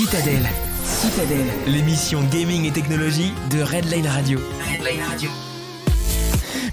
Citadelle. Citadelle. L'émission gaming et technologie de Redline Radio. Redline Radio.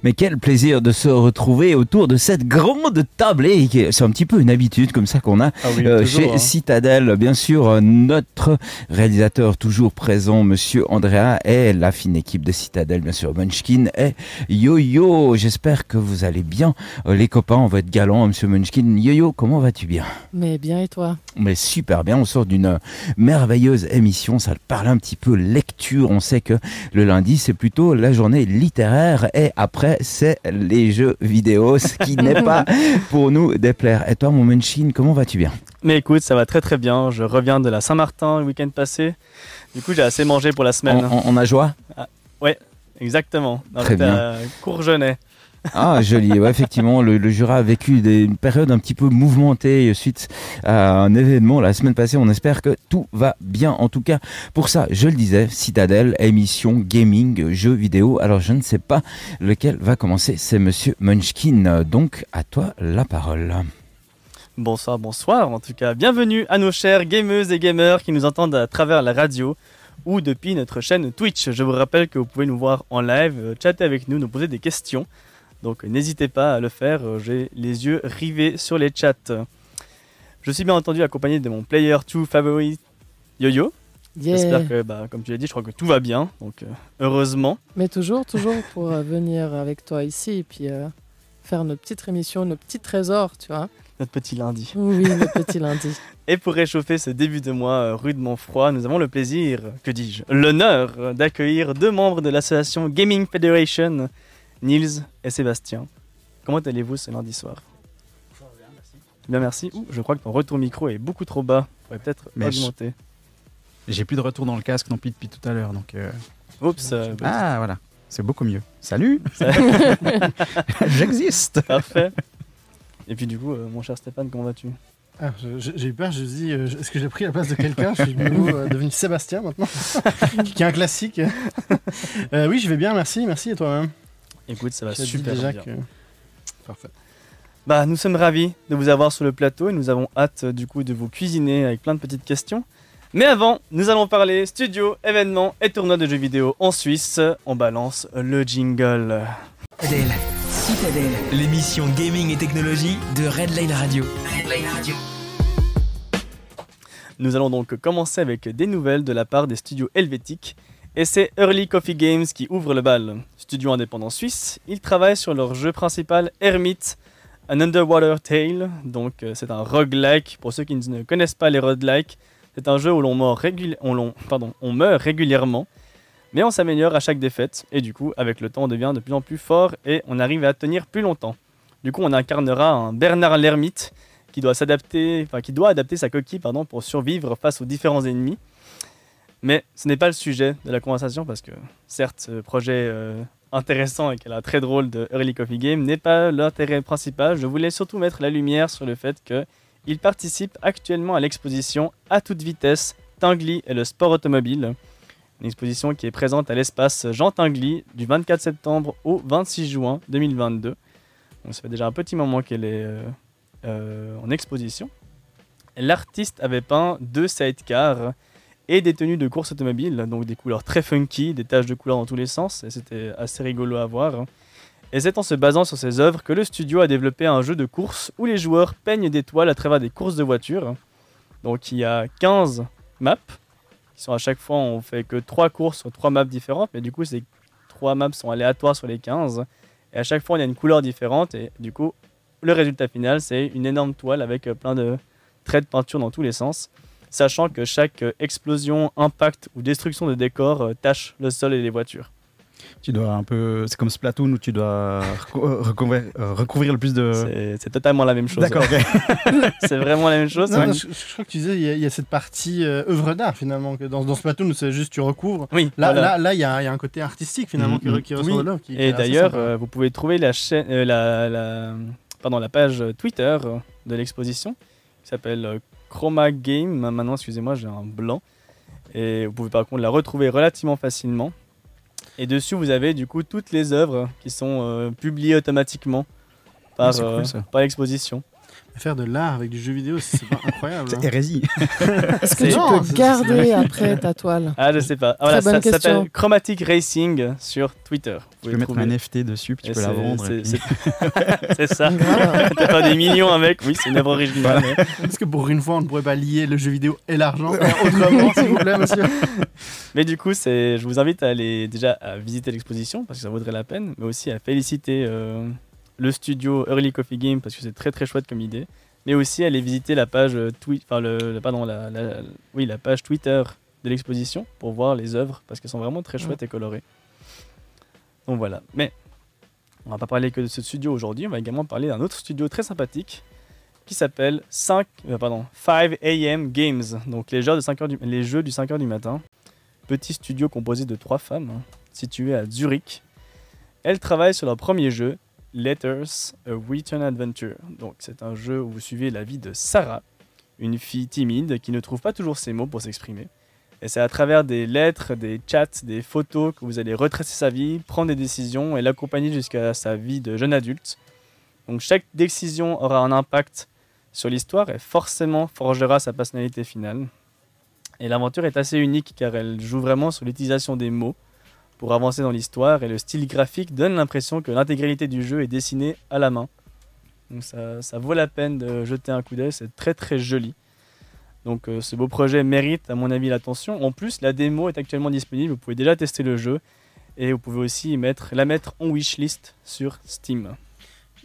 Mais quel plaisir de se retrouver autour de cette grande table. Et c'est un petit peu une habitude comme ça qu'on a Ah oui, euh, toujours, chez hein. Citadel. Bien sûr, euh, notre réalisateur toujours présent, Monsieur Andrea, et la fine équipe de Citadel, bien sûr, Munchkin et Yo-Yo. J'espère que vous allez bien. Euh, les copains, on va être galants, Monsieur Munchkin. Yo-Yo, comment vas-tu bien? Mais bien et toi? Mais super bien, on sort d'une merveilleuse émission, ça parle un petit peu lecture, on sait que le lundi c'est plutôt la journée littéraire et après c'est les jeux vidéo, ce qui n'est pas pour nous déplaire. Et toi mon Munchin, comment vas-tu bien? Mais écoute, ça va très très bien. Je reviens de la Saint-Martin le week-end passé. Du coup, j'ai assez mangé pour la on, semaine. on- on a joie Exactement. Dans Très bien. à Courgenay. Ah joli, effectivement, le, Jura a vécu une période un petit peu mouvementée suite à un événement la semaine passée. On espère que tout va bien. En tout cas, pour ça, je le disais, Citadel, émission gaming, jeux vidéo. Alors je ne sais pas lequel va commencer. C'est Monsieur Munchkin. Donc à toi la parole. Bonsoir, bonsoir. En tout cas, bienvenue à nos chers gameuses et gamers qui nous entendent à travers la radio ou depuis notre chaîne Twitch. Je vous rappelle que vous pouvez nous voir en live, euh, chatter avec nous, nous poser des questions. Donc n'hésitez pas à le faire. euh, J'ai les yeux rivés sur les chats. Je suis bien entendu accompagné de mon player 2 favori, Yo-Yo. Yeah. J'espère que, bah, comme tu l'as dit, je crois que tout va bien. Donc, euh, heureusement. Mais toujours, toujours pour euh, venir avec toi ici et puis euh, faire notre petite émission, nos petits trésors, tu vois. Notre petit lundi. Oui, le petit lundi. Et pour réchauffer ce début de mois rudement froid, nous avons le plaisir, que dis-je, l'honneur d'accueillir deux membres de l'association Gaming Federation, Nils et Sébastien. Comment allez-vous ce lundi soir? Bien, merci. Ouh, je crois que ton retour micro est beaucoup trop bas. Il faudrait peut-être augmenter. J'ai plus de retour dans le casque non plus depuis tout à l'heure, donc. euh, Oups, euh, Ah voilà, c'est beaucoup mieux. Salut, j'existe. parfait. Et puis du coup, euh, mon cher Stéphane, comment vas-tu? Ah, j'ai eu peur, je me suis dit, euh, est-ce que j'ai pris la place de quelqu'un? Je suis de nouveau euh, devenu Sébastien maintenant, qui est un classique. Euh, oui, je vais bien, merci, merci et toi-même? Écoute, ça va Je super déjà bien. que... Parfait. Bah, nous sommes ravis de vous avoir sur le plateau et nous avons hâte euh, du coup de vous cuisiner avec plein de petites questions. Mais avant, nous allons parler studio, événements et tournois de jeux vidéo en Suisse. On balance le jingle. Citadelle. Citadelle. L'émission gaming et technologie de Redline Radio. Redline Radio. Nous allons donc commencer avec des nouvelles de la part des studios helvétiques. Et c'est Early Coffee Games qui ouvre le bal. Studio indépendant suisse, ils travaillent sur leur jeu principal Hermit, un Underwater Tale. Donc euh, c'est un roguelike. Pour ceux qui ne connaissent pas les roguelikes, c'est un jeu où l'on meurt, on meurt régulièrement. Mais on s'améliore à chaque défaite. Et du coup, avec le temps, on devient de plus en plus fort et on arrive à tenir plus longtemps. Du coup, on incarnera un Bernard l'ermite qui doit s'adapter, enfin qui doit adapter sa coquille pardon, pour survivre face aux différents ennemis. Mais ce n'est pas le sujet de la conversation parce que certes, ce projet euh, intéressant et qu'elle a très drôle de Early Coffee Game n'est pas l'intérêt principal. Je voulais surtout mettre la lumière sur le fait que il participe actuellement à l'exposition à toute vitesse Tinguely et le sport automobile. Une exposition qui est présente à l'espace Jean Tinguely du 24 septembre au 26 juin 2022. Donc ça fait déjà un petit moment qu'elle est euh, euh, en exposition. L'artiste avait peint deux sidecars et des tenues de course automobile, donc des couleurs très funky, des taches de couleurs dans tous les sens, et c'était assez rigolo à voir. Et c'est en se basant sur ces œuvres que le studio a développé un jeu de course où les joueurs peignent des toiles à travers des courses de voitures. Donc il y a 15 maps, qui sont à chaque fois, on fait que 3 courses sur 3 maps différentes, mais du coup ces 3 maps sont aléatoires sur les 15. Et à chaque fois, y a une couleur différente, et du coup, le résultat final, c'est une énorme toile avec euh, plein de traits de peinture dans tous les sens, sachant que chaque euh, explosion, impact ou destruction de décor euh, tache le sol et les voitures. Tu dois un peu, c'est comme Splatoon où tu dois recouvrir, euh, recouvrir le plus de. C'est- totalement la même chose. D'accord. ok. C'est vraiment la même chose. Non, ouais. non, je, je crois que tu disais, il y, a- il y a cette partie euh, œuvre d'art finalement, que dans, dans Splatoon, c'est juste tu recouvres. Oui, Là, voilà. là, là, il y, a il y a un côté artistique finalement qui, Mhm. re- qui ressort Oui. de l'œuvre. qui- est Et d'ailleurs, euh, vous pouvez trouver la, chaîne, euh, la, la, pardon, la page Twitter de l'exposition qui s'appelle euh, Chroma Game. Maintenant, excusez-moi, j'ai un blanc. Et vous pouvez par contre la retrouver relativement facilement. Et dessus, vous avez du coup toutes les œuvres qui sont euh, publiées automatiquement par, Ah, cool, euh, par l'exposition. Faire de l'art avec du jeu vidéo, c'est pas incroyable. C'est hein. hérésie. Est-ce que C'est- tu Non, peux c'est- garder après ta toile Ah, je sais pas. Ah, voilà, Très bonne ça s'appelle Chromatic Racing sur Twitter. Tu peux mettre trouver. un NFT dessus, puis Et tu peux la c'est- vendre. c'est- puis- c'est- C'est ça. T'as pas des millions avec. Oui, c'est une œuvre originale. mais- Est-ce que pour une fois, on ne pourrait pas lier le jeu vidéo et l'argent autrement, s'il vous plaît, monsieur? Mais du coup, c'est, je vous invite à aller déjà à visiter l'exposition parce que ça vaudrait la peine, mais aussi à féliciter euh, le studio Early Coffee Game parce que c'est très très chouette comme idée, mais aussi aller visiter la page euh, tweet, enfin pardon, la, la- oui, la page Twitter de l'exposition pour voir les œuvres parce qu'elles sont vraiment très chouettes et colorées. Donc voilà. Mais on va pas parler que de ce studio aujourd'hui, on va également parler d'un autre studio très sympathique qui s'appelle 5, euh, pardon, 5 AM Games, donc les jeux, de 5 heures du, les jeux du 5h du matin. Petit studio composé de trois femmes, hein, situé à Zurich. Elles travaillent sur leur premier jeu, Letters, A Return Adventure. Donc c'est un jeu où vous suivez la vie de Sarah, une fille timide qui ne trouve pas toujours ses mots pour s'exprimer. Et c'est à travers des lettres, des chats, des photos que vous allez retracer sa vie, prendre des décisions et l'accompagner jusqu'à sa vie de jeune adulte. Donc chaque décision aura un impact sur l'histoire et forcément forgera sa personnalité finale. Et l'aventure est assez unique car elle joue vraiment sur l'utilisation des mots pour avancer dans l'histoire et le style graphique donne l'impression que l'intégralité du jeu est dessinée à la main. Donc ça, ça vaut la peine de jeter un coup d'œil, c'est très très joli. Donc euh, ce beau projet mérite à mon avis l'attention. En plus, la démo est actuellement disponible, vous pouvez déjà tester le jeu et vous pouvez aussi mettre, la mettre en wishlist sur Steam.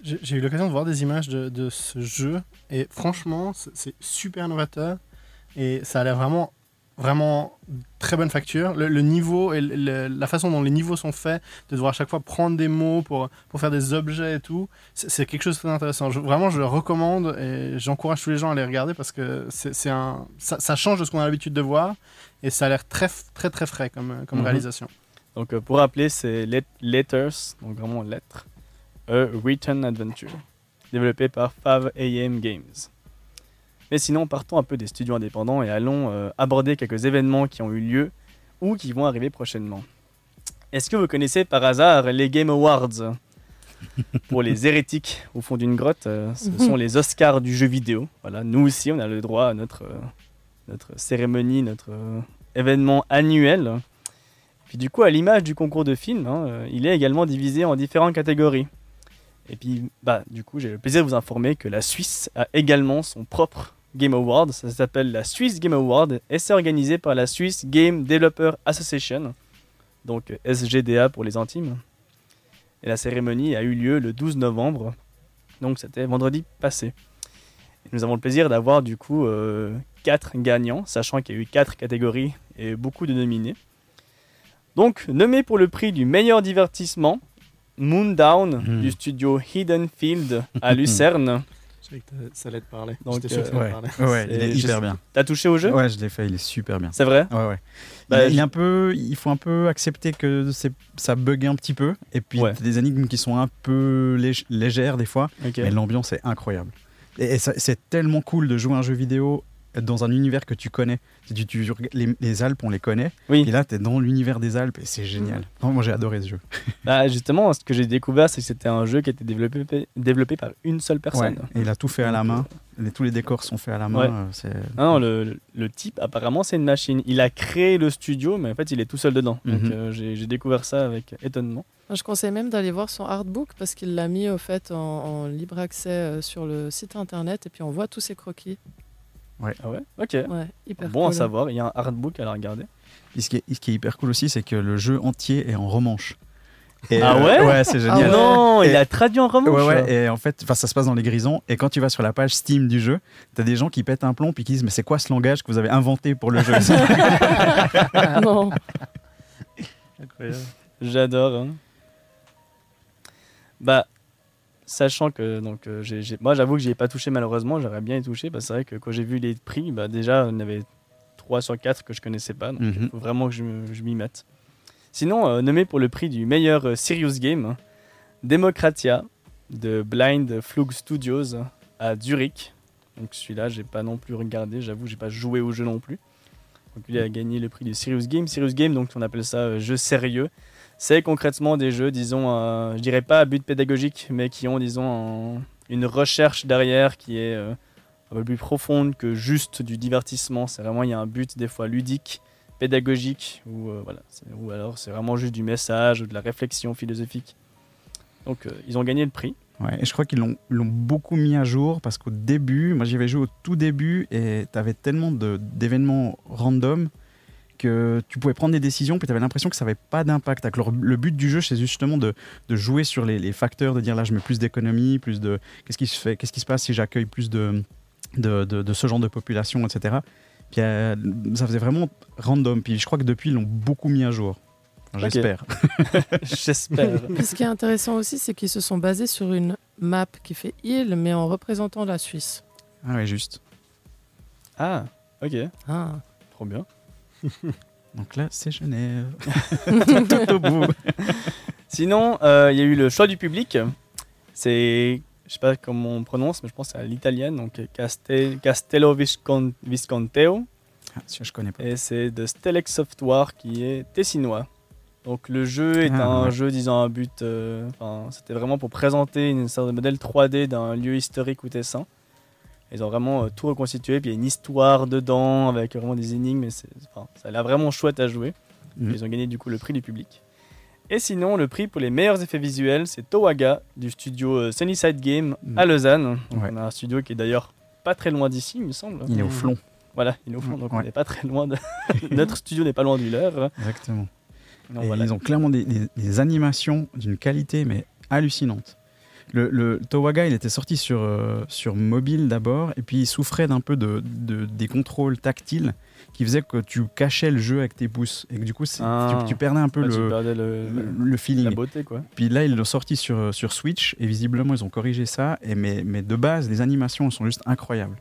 J'ai eu l'occasion de voir des images de, de ce jeu et franchement, c'est super novateur et ça a l'air vraiment, vraiment très bonne facture. Le, le niveau et le- la façon dont les niveaux sont faits, de devoir à chaque fois prendre des mots pour, pour faire des objets et tout, c'est quelque chose de très intéressant. Je- vraiment, je le recommande et j'encourage tous les gens à les regarder parce que c'est un, ça, ça change de ce qu'on a l'habitude de voir et ça a l'air très, très, très frais comme, comme Mhm. réalisation. Donc euh, pour rappeler, c'est Let- Letters, donc vraiment lettres, A Return Adventure, développé par 5AM Games. Mais sinon, partons un peu des studios indépendants et allons euh, aborder quelques événements qui ont eu lieu ou qui vont arriver prochainement. Est-ce que vous connaissez par hasard les Game Awards? Pour les hérétiques au fond d'une grotte, euh, ce sont les Oscars du jeu vidéo. Voilà, nous aussi, on a le droit à notre, euh, notre cérémonie, notre événement annuel. Puis du coup, à l'image du concours de films, hein, il est également divisé en différentes catégories. Et puis, bah, du coup, j'ai le plaisir de vous informer que la Suisse a également son propre Game Award. Ça s'appelle la Swiss Game Award et c'est organisé par la Swiss Game Developer Association, donc euh, SGDA pour les intimes. Et la cérémonie a eu lieu le 12 novembre, donc c'était vendredi passé. Et nous avons le plaisir d'avoir du coup euh, quatre gagnants, sachant qu'il y a eu quatre catégories et beaucoup de nominés. Donc, nommé pour le prix du meilleur divertissement, Moondown Mhm. du studio Hidden Field à Lucerne. Je savais que ça allait te parler. Donc, sûr que euh, ça allait Ouais, te parler. ouais, il est hyper bien. T'as touché au jeu? Ouais, je l'ai fait, il est super bien. C'est vrai? Ouais, ouais. Bah, il, il est un peu, il faut un peu accepter que ça bug un petit peu. Et puis, Ouais. t'as des énigmes qui sont un peu lég- légères des fois. Ok. Mais l'ambiance est incroyable. Et, et c'est tellement cool de jouer à un jeu vidéo dans un univers que tu connais. Tu, tu- les, les Alpes, on les connaît. Oui. Et là, tu es dans l'univers des Alpes et c'est génial. Moi, j'ai adoré ce jeu. Bah, justement, ce que j'ai découvert, c'est que c'était un jeu qui a été développé, développé par une seule personne. Ouais. Et il a tout fait à la main. Les- tous les décors sont faits à la main. Ouais. euh, non, le, le type, apparemment, c'est une machine. Il a créé le studio, mais en fait, il est tout seul dedans. Donc, Mhm. euh, j'ai découvert ça avec étonnement. Je conseille même d'aller voir son artbook parce qu'il l'a mis au fait en, en libre accès euh, sur le site internet et puis on voit tous ses croquis. Ah ouais Ok. Ouais, hyper Bon à savoir, il y a un artbook à la regarder. Et ce, qui est, ce qui est hyper cool aussi, c'est que le jeu entier est en romanche. Et, Ah euh, ouais Ouais, c'est Ah génial. ouais. Non, il a traduit en romanche. Ouais, ouais, et en fait, enfin, ça se passe dans les grisons. Et quand tu vas sur la page Steam du jeu, t'as des gens qui pètent un plomb puis qui disent Mais c'est quoi ce langage que vous avez inventé pour le jeu? Non, J'adore. hein. Bah, sachant que donc euh, moi j'avoue que j'y ai pas touché malheureusement, j'aurais bien y touché. Parce que c'est vrai que quand j'ai vu les prix, bah déjà il y en avait 3 sur 4 que je connaissais pas. Donc il Mhm. faut vraiment que je, m'y mette. Sinon, euh, nommé pour le prix du meilleur euh, Serious Game, Democratia de Blind Flug Studios à Zurich. Donc celui-là, j'ai pas non plus regardé, j'avoue, j'ai pas joué au jeu non plus. Donc il a gagné le prix du Serious Game. Serious Game, donc on appelle ça euh, jeu sérieux. C'est concrètement des jeux, disons, euh, je dirais pas à but pédagogique, mais qui ont, disons, un, une recherche derrière qui est euh, un peu plus profonde que juste du divertissement. C'est vraiment, il y a un but des fois ludique, pédagogique, ou, euh, voilà, alors c'est vraiment juste du message ou de la réflexion philosophique. Donc euh, ils ont gagné le prix. Ouais, et je crois qu'ils l'ont beaucoup mis à jour parce qu'au début, moi j'y avais joué au tout début et tu avais tellement d'événements random que tu pouvais prendre des décisions puis tu avais l'impression que ça n'avait pas d'impact. Alors, le but du jeu, c'est justement de, de jouer sur les, les facteurs, de dire là je mets plus d'économie, plus de qu'est-ce qui se fait, qu'est-ce qui se passe si j'accueille plus de, de, de- de ce genre de population, etc. Puis euh, ça faisait vraiment random. Puis je crois que depuis ils l'ont beaucoup mis à jour. J'espère. J'espère. Puis ce qui est intéressant aussi, c'est qu'ils se sont basés sur une map qui fait île, mais en représentant la Suisse. Ah ouais, juste. ah, ok, Ah. trop bien. Donc là, c'est Genève. Tout au bout. Sinon, euh, il y a eu le choix du public. C'est, je sais pas comment on prononce, mais je pense que c'est à l'italienne, donc Castel- Castello Viscon- Visconteo. Ah, je connais pas. Et c'est de Stelex Software qui est tessinois. Donc le jeu est Ah, un ouais. jeu disant un but. euh, c'était vraiment pour présenter une sorte de modèle 3D d'un lieu historique ou tessin. Ils ont vraiment euh, tout reconstitué, puis il y a une histoire dedans avec vraiment des énigmes. Et c'est- enfin, ça a l'air vraiment chouette à jouer. Mhm. Ils ont gagné du coup le prix du public. Et sinon, le prix pour les meilleurs effets visuels, c'est Towaga du studio euh, Sunnyside Game Mhm. à Lausanne. Donc, Ouais. On a un studio qui est d'ailleurs pas très loin d'ici, il me semble. Il est au flon. Voilà, il est au fond, donc on Ouais. n'est pas très loin de. Notre studio n'est pas loin du leur. Exactement. Donc Et voilà. Ils ont clairement des, des- des animations d'une qualité mais hallucinante. Le, le Towaga, il était sorti sur, euh, sur mobile d'abord, et puis il souffrait d'un peu de, de- des contrôles tactiles qui faisaient que tu cachais le jeu avec tes pouces, et que du coup Ah. tu, tu perdais un peu Bah, tu le, perdais le- le, le- le feeling. la beauté, quoi. Puis là, ils l'ont sorti sur, euh, sur Switch et visiblement, ils ont corrigé ça. Et mais, mais de base, les animations sont juste incroyables.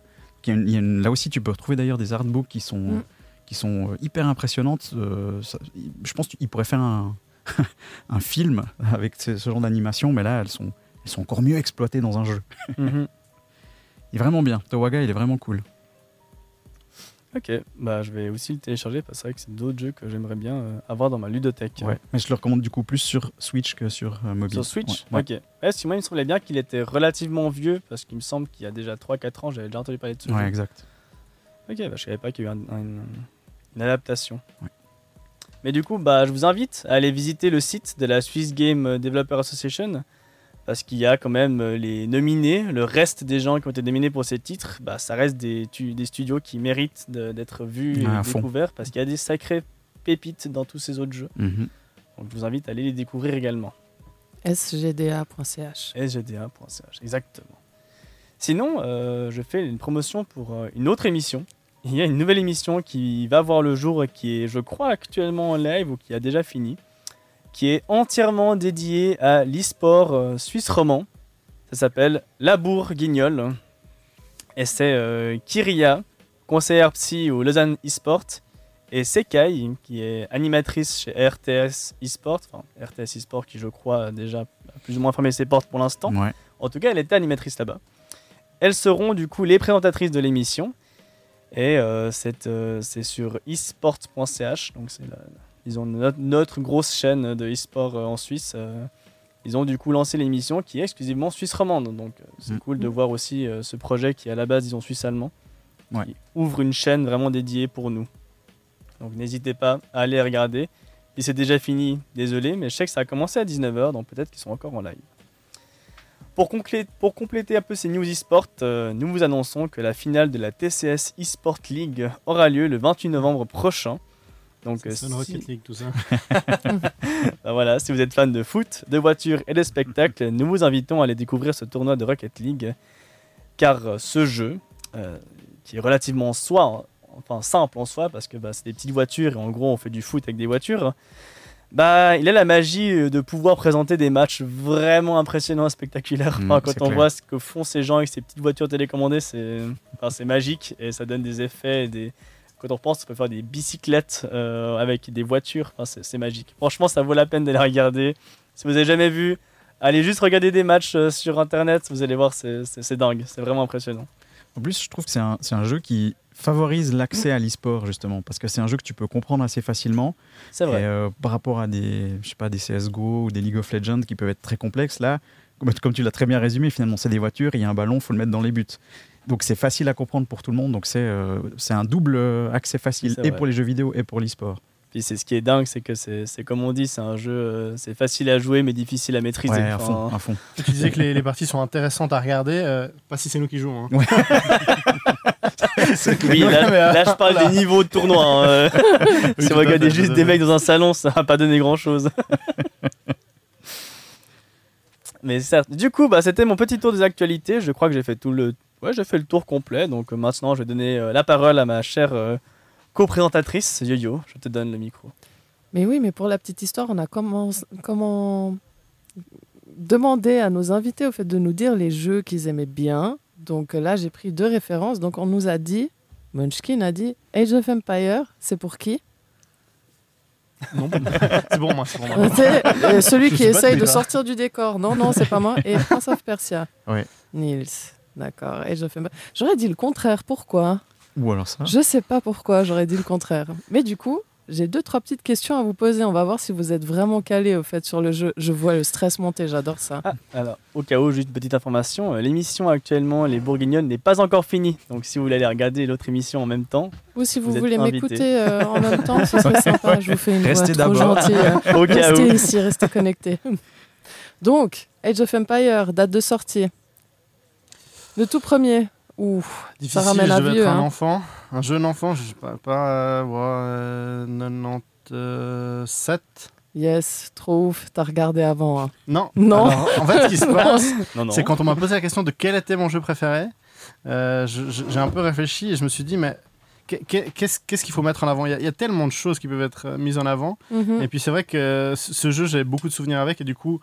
Il y a une- il y a une- là aussi, tu peux retrouver d'ailleurs des artbooks qui sont, Mm. qui sont euh, hyper impressionnantes. Euh, ça- je pense qu'ils pourraient faire un, un film avec ce, ce genre d'animation, mais là, elles sont, elles sont encore mieux exploitées dans un jeu. Il est vraiment bien. Towaga, il est vraiment cool. Ok, bah je vais aussi le télécharger parce que c'est vrai que c'est d'autres jeux que j'aimerais bien euh, avoir dans ma ludothèque. Ouais. Mais je le recommande du coup plus sur Switch que sur euh, mobile. Sur Switch? Ouais. Ok. Ouais, si moi il me semblait bien qu'il était relativement vieux parce qu'il me semble qu'il y a déjà 3-4 ans, j'avais déjà entendu parler de ce Ouais, jeu. exact. Ok, bah, je savais pas qu'il y a eu un- un- une, une adaptation. Ouais. Mais du coup, bah, je vous invite à aller visiter le site de la Swiss Game Developer Association parce qu'il y a quand même euh, les nominés, le reste des gens qui ont été nominés pour ces titres, bah, ça reste des, tu- des studios qui méritent d'être vus à et découverts parce qu'il y a des sacrées pépites dans tous ces autres jeux. Mhm. Donc je vous invite à aller les découvrir également. sgda.ch. sgda.ch, exactement. Sinon, euh, je fais une promotion pour euh, une autre émission. Il y a une nouvelle émission qui va voir le jour, et qui est, je crois, actuellement en live ou qui a déjà fini, qui est entièrement dédiée à l'e-sport euh, suisse roman. Ça s'appelle Labour Guignol. Et c'est euh, Kyria, conseillère psy au Lausanne eSport, et Sekai, qui est animatrice chez RTS eSport, enfin RTS eSport qui, je crois, a déjà plus ou moins fermé ses portes pour l'instant. Ouais. En tout cas, elle était animatrice là-bas. Elles seront du coup les présentatrices de l'émission. Et euh, c'est euh, c'est sur esport.ch. Donc c'est la- ils ont notre, notre grosse chaîne de e-sport euh, en Suisse. euh, ils ont du coup lancé l'émission qui est exclusivement suisse romande. Donc euh, c'est Mm. cool de voir aussi ce projet qui à la base, disons, suisse-allemand. Ouais. Qui ouvre une chaîne vraiment dédiée pour nous. Donc n'hésitez pas à aller regarder. Et c'est déjà fini, désolé, mais je sais que ça a commencé à 19h, donc peut-être qu'ils sont encore en live. Pour, compléter un peu ces news e-sport, euh, nous vous annonçons que la finale de la TCS e-sport League aura lieu le 28 novembre prochain. Donc, euh, C'est une si- Rocket League, tout ça. bah voilà, si vous êtes fan de foot, de voitures et de spectacles, nous vous invitons à aller découvrir ce tournoi de Rocket League. Car euh, ce jeu, euh, qui est relativement en soi, enfin simple en soi, parce que bah, c'est des petites voitures et en gros on fait du foot avec des voitures, bah, il a la magie euh, de pouvoir présenter des matchs vraiment impressionnants et spectaculaires. Mm, Enfin, quand on clair. voit ce que font ces gens avec ces petites voitures télécommandées, c'est enfin, c'est magique et ça donne des effets. Et des... Quand on pense, on peut faire des bicyclettes euh, avec des voitures. Enfin, c'est magique. Franchement, ça vaut la peine d'aller regarder. Si vous avez jamais vu, allez juste regarder des matchs euh, sur internet. Vous allez voir, c'est- dingue. C'est vraiment impressionnant. En plus, je trouve que c'est un, c'est un jeu qui favorise l'accès à l'e-sport, justement, parce que c'est un jeu que tu peux comprendre assez facilement. C'est vrai. Et euh, par rapport à des, je sais pas, des CSGO ou des League of Legends qui peuvent être très complexes, là, comme, comme tu l'as très bien résumé, finalement, c'est des voitures, il y a un ballon, il faut le mettre dans les buts. Donc c'est facile à comprendre pour tout le monde. Donc c'est euh, c'est un double euh, accès facile, et vrai. pour les jeux vidéo et pour l'e-sport. Puis c'est ce qui est dingue, c'est que c'est c'est comme on dit, c'est un jeu, euh, c'est facile à jouer mais difficile à maîtriser. Ouais, à Enfin, fond, à fond. Tu disais que les, les parties sont intéressantes à regarder, euh, pas si c'est nous qui jouons. hein. Oui, là, euh, là, je parle des niveaux de tournoi. hein, euh. si on regardait juste des mecs dans un salon, ça va pas donner grand chose. Mais certes. Du coup, bah, c'était mon petit tour des actualités. Je crois que j'ai fait tout le, ouais, j'ai fait le tour complet. Donc euh, maintenant, je vais donner euh, la parole à ma chère euh, co-présentatrice Yo-Yo. Je te donne le micro. Mais oui, mais pour la petite histoire, on a comment, comment demandé à nos invités au fait de nous dire les jeux qu'ils aimaient bien. Donc là, j'ai pris deux références. Donc on nous a dit, Munchkin a dit, Age of Empire, c'est pour qui? Non, c'est pour moi, c'est pour moi. C'est, euh, Celui Je qui essaye de sortir du décor. Non, non, c'est pas moi. Et Prince of Persia. Ouais. Nils. D'accord. Age of Empire. J'aurais dit le contraire. Pourquoi? Ou alors ça? Je sais pas pourquoi j'aurais dit le contraire. Mais du coup, j'ai deux, trois petites questions à vous poser. On va voir si vous êtes vraiment calé au fait sur le jeu. Je vois le stress monter, j'adore ça. Ah, alors, au cas où, juste une petite information. euh, L'émission actuellement, Les Bourguignonnes, n'est pas encore finie. Donc si vous voulez aller regarder l'autre émission en même temps, Ou si vous, voulez m'écouter euh, en même temps, ce serait sympa. Je vous fais une Restez voix trop d'abord. gentille. au cas Restez où. ici, restez connectés. Donc, Age of Empire, date de sortie. Le tout premier. Difficile, ramène je à devais vieux, être un hein. enfant, un jeune enfant, je sais pas, pas euh, ouais, euh, 97. yes, trop ouf. T'as regardé avant. hein. Non. Non. Alors, en fait, ce qui se passe, c'est quand on m'a posé la question de quel était mon jeu préféré, euh, j'ai un peu réfléchi et je me suis dit, mais qu'est- qu'est- qu'est-ce qu'il faut mettre en avant? Il y, a, il y a tellement de choses qui peuvent être mises en avant. Mhm. Et puis c'est vrai que ce ce jeu, j'ai beaucoup de souvenirs avec et du coup,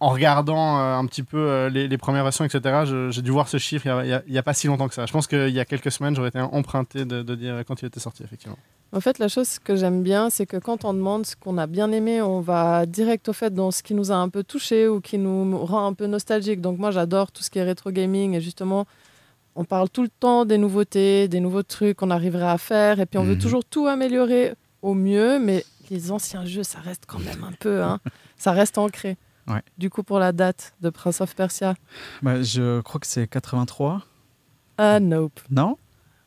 en regardant euh, un petit peu euh, les, les premières versions, etc., j'ai dû voir ce chiffre il a- a- n'y a, pas si longtemps que ça. Je pense qu'il y a quelques semaines, j'aurais été emprunté de, de dire quand il était sorti, effectivement. En fait, la chose que j'aime bien, c'est que quand on demande ce qu'on a bien aimé, on va direct au fait dans ce qui nous a un peu touché ou qui nous rend un peu nostalgique. Donc moi, j'adore tout ce qui est rétro gaming et justement, on parle tout le temps des nouveautés, des nouveaux trucs qu'on arriverait à faire et puis on veut Mhm. toujours tout améliorer au mieux, mais les anciens jeux, ça reste quand même un peu, hein, ça reste ancré. Ouais. Du coup, pour la date de Prince of Persia, Bah, je crois que c'est 83. ah nope, Non?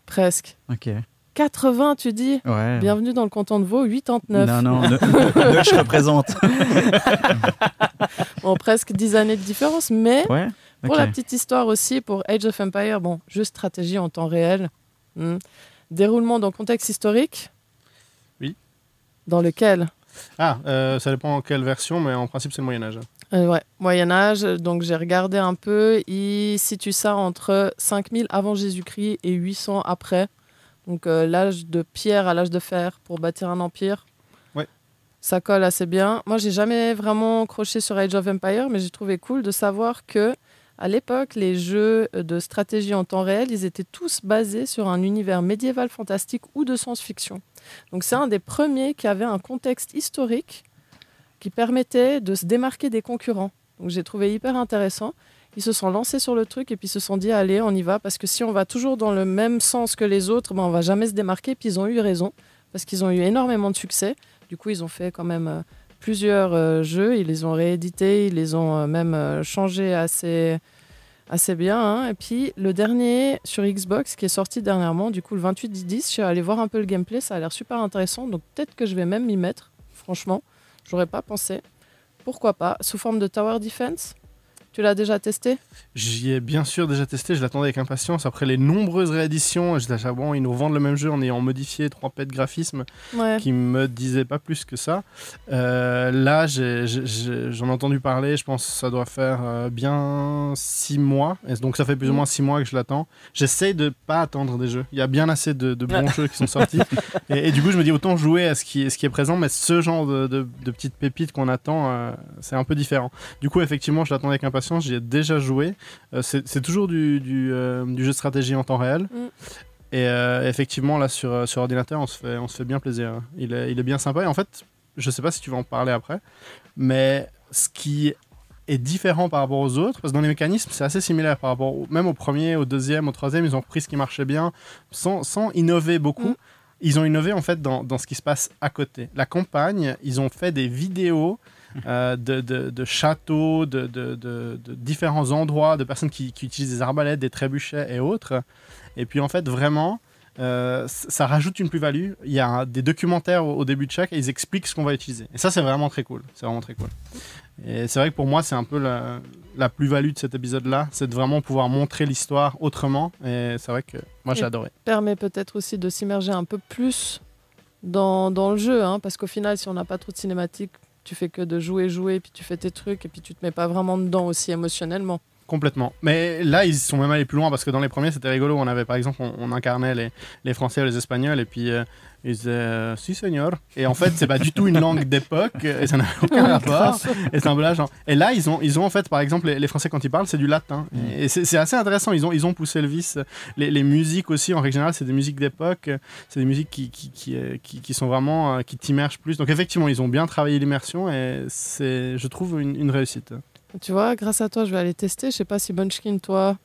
Presque. Ok. 80, tu dis? Ouais. Bienvenue dans le canton de Vaud, 89. Non, non, ne, ne- je représente. Bon, presque 10 années de différence, mais Ouais. pour la petite histoire aussi, pour Age of Empire, bon, jeu stratégie en temps réel, hmm. déroulement dans contexte historique? Oui. Dans lequel? Ah, euh, ça dépend quelle version, mais en principe, c'est le Moyen-Âge. Euh, ouais, Moyen Âge, donc j'ai regardé un peu, il situe ça entre 5000 avant Jésus-Christ et 800 après. Donc euh, l'âge de pierre à l'âge de fer pour bâtir un empire. Ouais. Ça colle assez bien. Moi, j'ai jamais vraiment croché sur Age of Empire, mais j'ai trouvé cool de savoir que à l'époque, les jeux de stratégie en temps réel, ils étaient tous basés sur un univers médiéval fantastique ou de science-fiction. Donc c'est un des premiers qui avait un contexte historique qui permettait de se démarquer des concurrents. Donc j'ai trouvé hyper intéressant. Ils se sont lancés sur le truc et puis se sont dit allez, on y va parce que si on va toujours dans le même sens que les autres, ben on va jamais se démarquer. Puis ils ont eu raison parce qu'ils ont eu énormément de succès. Du coup, ils ont fait quand même euh, plusieurs euh, jeux, ils les ont réédités, ils les ont euh, même euh, changés assez bien. hein. Et puis le dernier sur Xbox qui est sorti dernièrement, du coup le 28 10, je suis allée voir un peu le gameplay, ça a l'air super intéressant. Donc peut-être que je vais même m'y mettre. Franchement, j'aurais pas pensé. Pourquoi pas Sous forme de tower defense. Tu l'as déjà testé? J'y ai bien sûr déjà testé, je l'attendais avec impatience. Après les nombreuses rééditions, à bon, ils nous revendent le même jeu en ayant modifié trois pets de graphisme Ouais. qui me disaient pas plus que ça. Euh, là, j'en ai entendu parler, je pense que ça doit faire euh, bien six mois. Et donc ça fait plus ou Mm. moins six mois que je l'attends. J'essaye de pas attendre des jeux. Il y a bien assez de, de bons jeux qui sont sortis. Et, et du coup, je me dis autant jouer à ce qui, ce qui est présent, mais ce genre de, de- de petites pépites qu'on attend, euh, c'est un peu différent. Du coup, effectivement, je l'attendais avec impatience. J'y ai déjà joué. Euh, c'est toujours du, du, euh, du jeu de stratégie en temps réel. Mm. Et euh, effectivement, là, sur, sur ordinateur, on se, fait, on se fait bien plaisir. Il est, il est bien sympa. Et en fait, je sais pas si tu vas en parler après, mais ce qui est différent par rapport aux autres, parce que dans les mécanismes, c'est assez similaire par rapport au- même au premier, au deuxième, au troisième, ils ont pris ce qui marchait bien, sans, sans innover beaucoup. Mm. Ils ont innové en fait dans, dans ce qui se passe à côté. La campagne, ils ont fait des vidéos euh, de, de- de châteaux, de, différents endroits, de personnes qui, qui utilisent des arbalètes, des trébuchets et autres. Et puis en fait, vraiment, euh, ça rajoute une plus-value. Il y a des documentaires au, au début de chaque et ils expliquent ce qu'on va utiliser. Et ça, c'est vraiment très cool. C'est vraiment très cool. Et c'est vrai que pour moi, c'est un peu la, la plus-value de cet épisode-là, c'est de vraiment pouvoir montrer l'histoire autrement. Et c'est vrai que moi, j'ai adoré. permet peut-être aussi de s'immerger un peu plus dans, dans le jeu, hein, parce qu'au final, si on n'a pas trop de cinématiques, tu fais que de jouer, jouer, puis tu fais tes trucs, et puis tu te mets pas vraiment dedans aussi émotionnellement. Complètement. Mais là, ils sont même allés plus loin parce que dans les premiers, c'était rigolo. On avait, par exemple, on, on incarnait les, les Français ou les Espagnols et puis euh, ils disaient euh, Si, seigneur. Et en fait, c'est pas du tout une langue d'époque et ça n'a aucun rapport. Et c'est un peu là, genre. Et là, ils ont, ils ont en fait, par exemple, les, les Français, quand ils parlent, c'est du latin. Et c'est assez intéressant. Ils ont, ils ont poussé le vice. Les, les musiques aussi, en règle générale, c'est des musiques d'époque. C'est des musiques qui, qui, qui, euh, qui- qui sont vraiment. qui t'immergent plus. Donc, effectivement, ils ont bien travaillé l'immersion et c'est, je trouve, une, une réussite. Tu vois, grâce à toi, je vais aller tester. Je sais pas si Bunchkin, toi.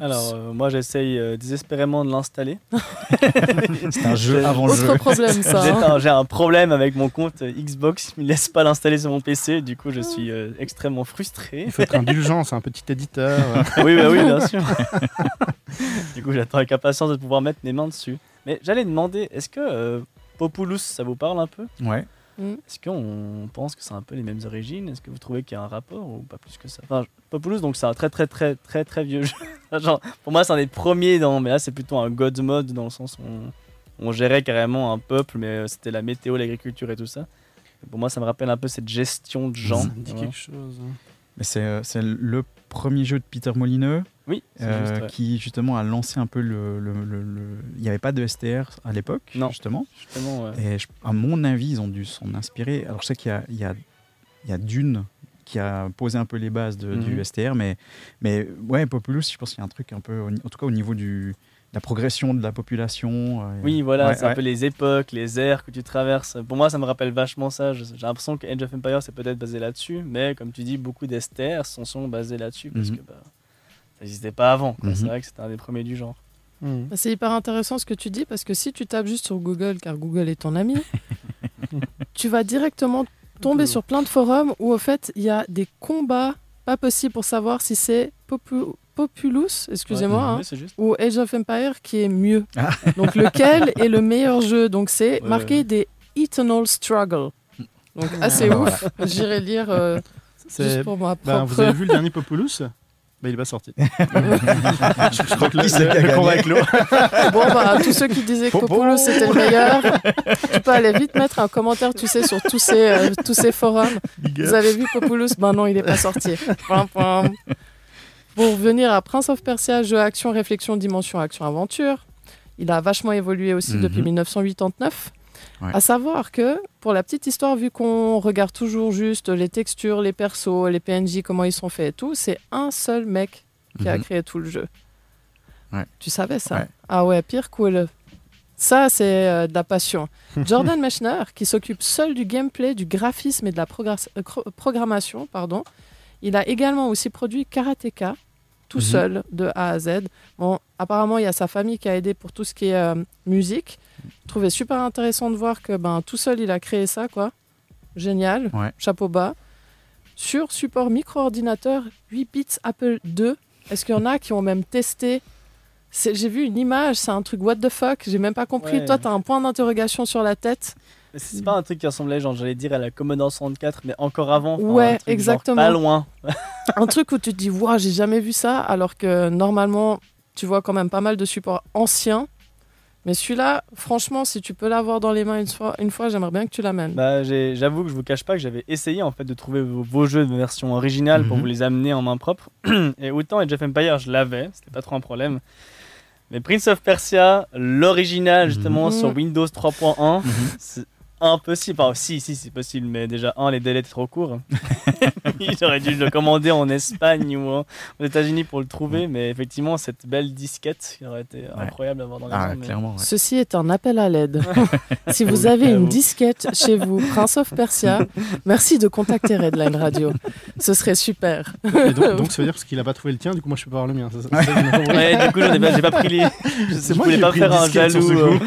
Alors, euh, moi, j'essaye euh, désespérément de l'installer. C'est un jeu avant le Autre jeu. problème, ça. J'ai hein. un, j'ai un problème avec mon compte euh, Xbox, il me laisse pas l'installer sur mon PC, du coup je suis euh, extrêmement frustré. Il faut être indulgent, c'est un petit éditeur. oui, bah oui, bien sûr. du coup j'attends avec impatience de pouvoir mettre mes mains dessus. Mais j'allais demander, est-ce que euh, Populous, ça vous parle un peu? Ouais. Est-ce qu'on pense que c'est un peu les mêmes origines? Est-ce que vous trouvez qu'il y a un rapport ou pas plus que ça? Enfin, Populous, donc c'est un très très très très très vieux jeu. Genre, pour moi c'est un des premiers dans, mais là c'est plutôt un God mode dans le sens où on, on gérait carrément un peuple, mais euh, c'était la météo, l'agriculture et tout ça. Pour moi ça me rappelle un peu cette gestion de gens. Ça me dit quelque chose. hein. Mais c'est euh, c'est le premier jeu de Peter Molineux Oui, euh, juste, ouais. qui justement a lancé un peu le. Il n'y avait pas de STR à l'époque, Non. justement. Justement, ouais. Et je- à mon avis, ils ont dû s'en inspirer. Alors je sais qu'il y a, il y, y a Dune qui a posé un peu les bases de- Mhm. du STR, mais, mais ouais, Populous, je pense qu'il y a un truc un peu, en tout cas au niveau du, la progression de la population. euh, Oui, voilà, ouais, c'est un peu les époques, les ères que tu traverses. Pour moi, ça me rappelle vachement ça. J'ai l'impression que Age of Empires, c'est peut-être basé là-dessus, mais comme tu dis, beaucoup d'esters sont, sont basés là-dessus parce Mhm. que bah, ça n'existait pas avant. C'est Mhm. vrai que c'était un des premiers du genre. Hmm. Bah, C'est hyper intéressant ce que tu dis parce que si tu tapes juste sur Google, car Google est ton ami, tu vas directement tomber sur plein de forums où au fait il y a des combats pas possibles pour savoir si c'est Popu- Populous, excusez-moi, Ouais, hein, ou Age of Empire qui est mieux. Ah. Donc lequel est le meilleur jeu? Donc c'est Ouais, marqué ouais. des Eternal Struggle. Donc assez Ah, ouf. J'irai lire euh, C'est- juste pour ma Ben, propre. vous avez vu le dernier Populous? Ben, Il est pas sorti. je crois que le, le- le combat est clos. Bon, bah, tous ceux qui disaient que Popo. Populous c'était le meilleur, tu peux aller vite mettre un commentaire, tu sais, sur tous ces, euh, tous ces forums. Vous avez vu Populous? Ben non, il n'est pas sorti. Pour revenir à Prince of Persia, jeu action, réflexion, dimension, action, aventure, il a vachement évolué aussi Mhm. depuis 1989. Ouais. À savoir que, pour la petite histoire, vu qu'on regarde toujours juste les textures, les persos, les PNJ, comment ils sont faits et tout, c'est un seul mec qui a Mhm. créé tout le jeu. Ouais. Tu savais ça? Ouais. Ah ouais, pire cool. Ça, c'est euh, de la passion. Jordan Mechner, qui s'occupe seul du gameplay, du graphisme et de la euh, programmation, pardon. Il a également aussi produit Karateka, tout Mhm. seul, de A à Z. Bon, apparemment, il y a sa famille qui a aidé pour tout ce qui est euh, musique. Je trouvais super intéressant de voir que ben, tout seul, il a créé ça, quoi. Génial. Ouais. Chapeau bas. Sur support micro-ordinateur 8 bits Apple II, est-ce qu'il y en a qui ont même testé? J'ai vu une image, c'est un truc what the fuck, j'ai même pas compris. Ouais. Toi, t'as un point d'interrogation sur la tête. Mais C'est pas un truc qui ressemblait, genre, j'allais dire à la Commodore 64, mais encore avant. Enfin, Ouais, un truc genre exactement. Pas loin. un truc où tu te dis, waouh, j'ai jamais vu ça, alors que normalement, tu vois quand même pas mal de supports anciens. Mais celui-là, franchement, si tu peux l'avoir dans les mains une fois, une fois j'aimerais bien que tu l'amènes. Bah, j'ai- j'avoue que je vous cache pas que j'avais essayé en fait de trouver vos, vos jeux de version originale pour Mhm. vous les amener en main propre. Et autant Age of Empire, je l'avais, c'était pas trop un problème. Mais Prince of Persia, l'original justement Mhm. sur Windows 3.1, Mhm. c'est impossible. Enfin, si, si, c'est possible, mais déjà, un, les délais étaient trop courts. J'aurais dû le commander en Espagne ou en- aux États-Unis pour le trouver, mais effectivement, cette belle disquette qui aurait été incroyable à avoir dans les Ah, mains. mais- clairement. ouais. Ceci est un appel à l'aide. si vous avez une disquette chez vous, Prince of Persia, merci de contacter Redline Radio. Ce serait super. Et donc, donc, ça veut dire parce qu'il a pas trouvé le tien, du coup, moi, je peux pas avoir le mien. Ça- ça- ça, j'ai bien compris. Ouais, du coup, j'en ai pas, j'ai pas pris les. Je, je moi voulais pas faire un jaloux. euh.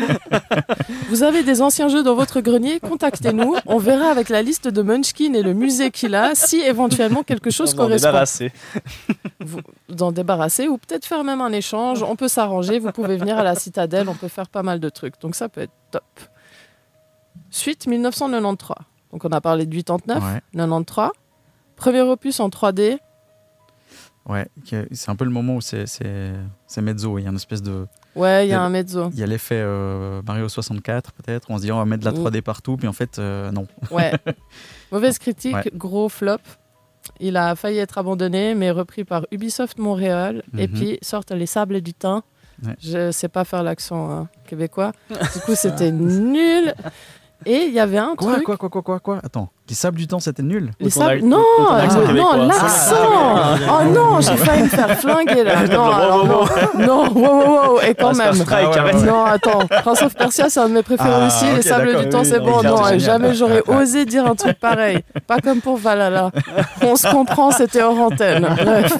Vous avez des anciens jeux dans votre grenier Grenier, contactez-nous. On verra avec la liste de Munchkin et le musée qu'il a si éventuellement quelque chose On correspond. débarrasser. Vous en débarrasser ou peut-être faire même un échange. On peut s'arranger. Vous pouvez venir à la citadelle. On peut faire pas mal de trucs. Donc ça peut être top. Suite 1993. Donc on a parlé de 89, Ouais, 93. Premier opus en 3D. ouais. C'est un peu le moment où c'est c'est- c'est mezzo. Il y a une espèce de. Ouais, il y a un mezzo. Il y a l'effet euh, Mario 64 peut-être. On se dit on va mettre de la Mm. 3D partout, puis en fait euh, non. Ouais. Mauvaise critique, Ouais. gros flop. Il a failli être abandonné, mais repris par Ubisoft Montréal. Et Mhm. puis sortent les sables du temps. Ouais. Je sais pas faire l'accent hein, québécois. Du coup, c'était nul. Et il y avait un Quoi truc. quoi quoi quoi quoi quoi? Attends. Les sables du temps c'était nul. Les sables... Non, euh, non, l'accent. Oh non, j'ai failli me faire flinguer là. Non, alors non, non, wow, wow, wow, et quand même. ouais. Non, attends, Prince of Persia, c'est un de mes préférés Ah, aussi. ok, les Sables du Temps, c'est non, bon. Non, génial. jamais j'aurais osé dire un truc pareil. Pas comme pour Valhalla. On se comprend, c'était hors antenne. Bref,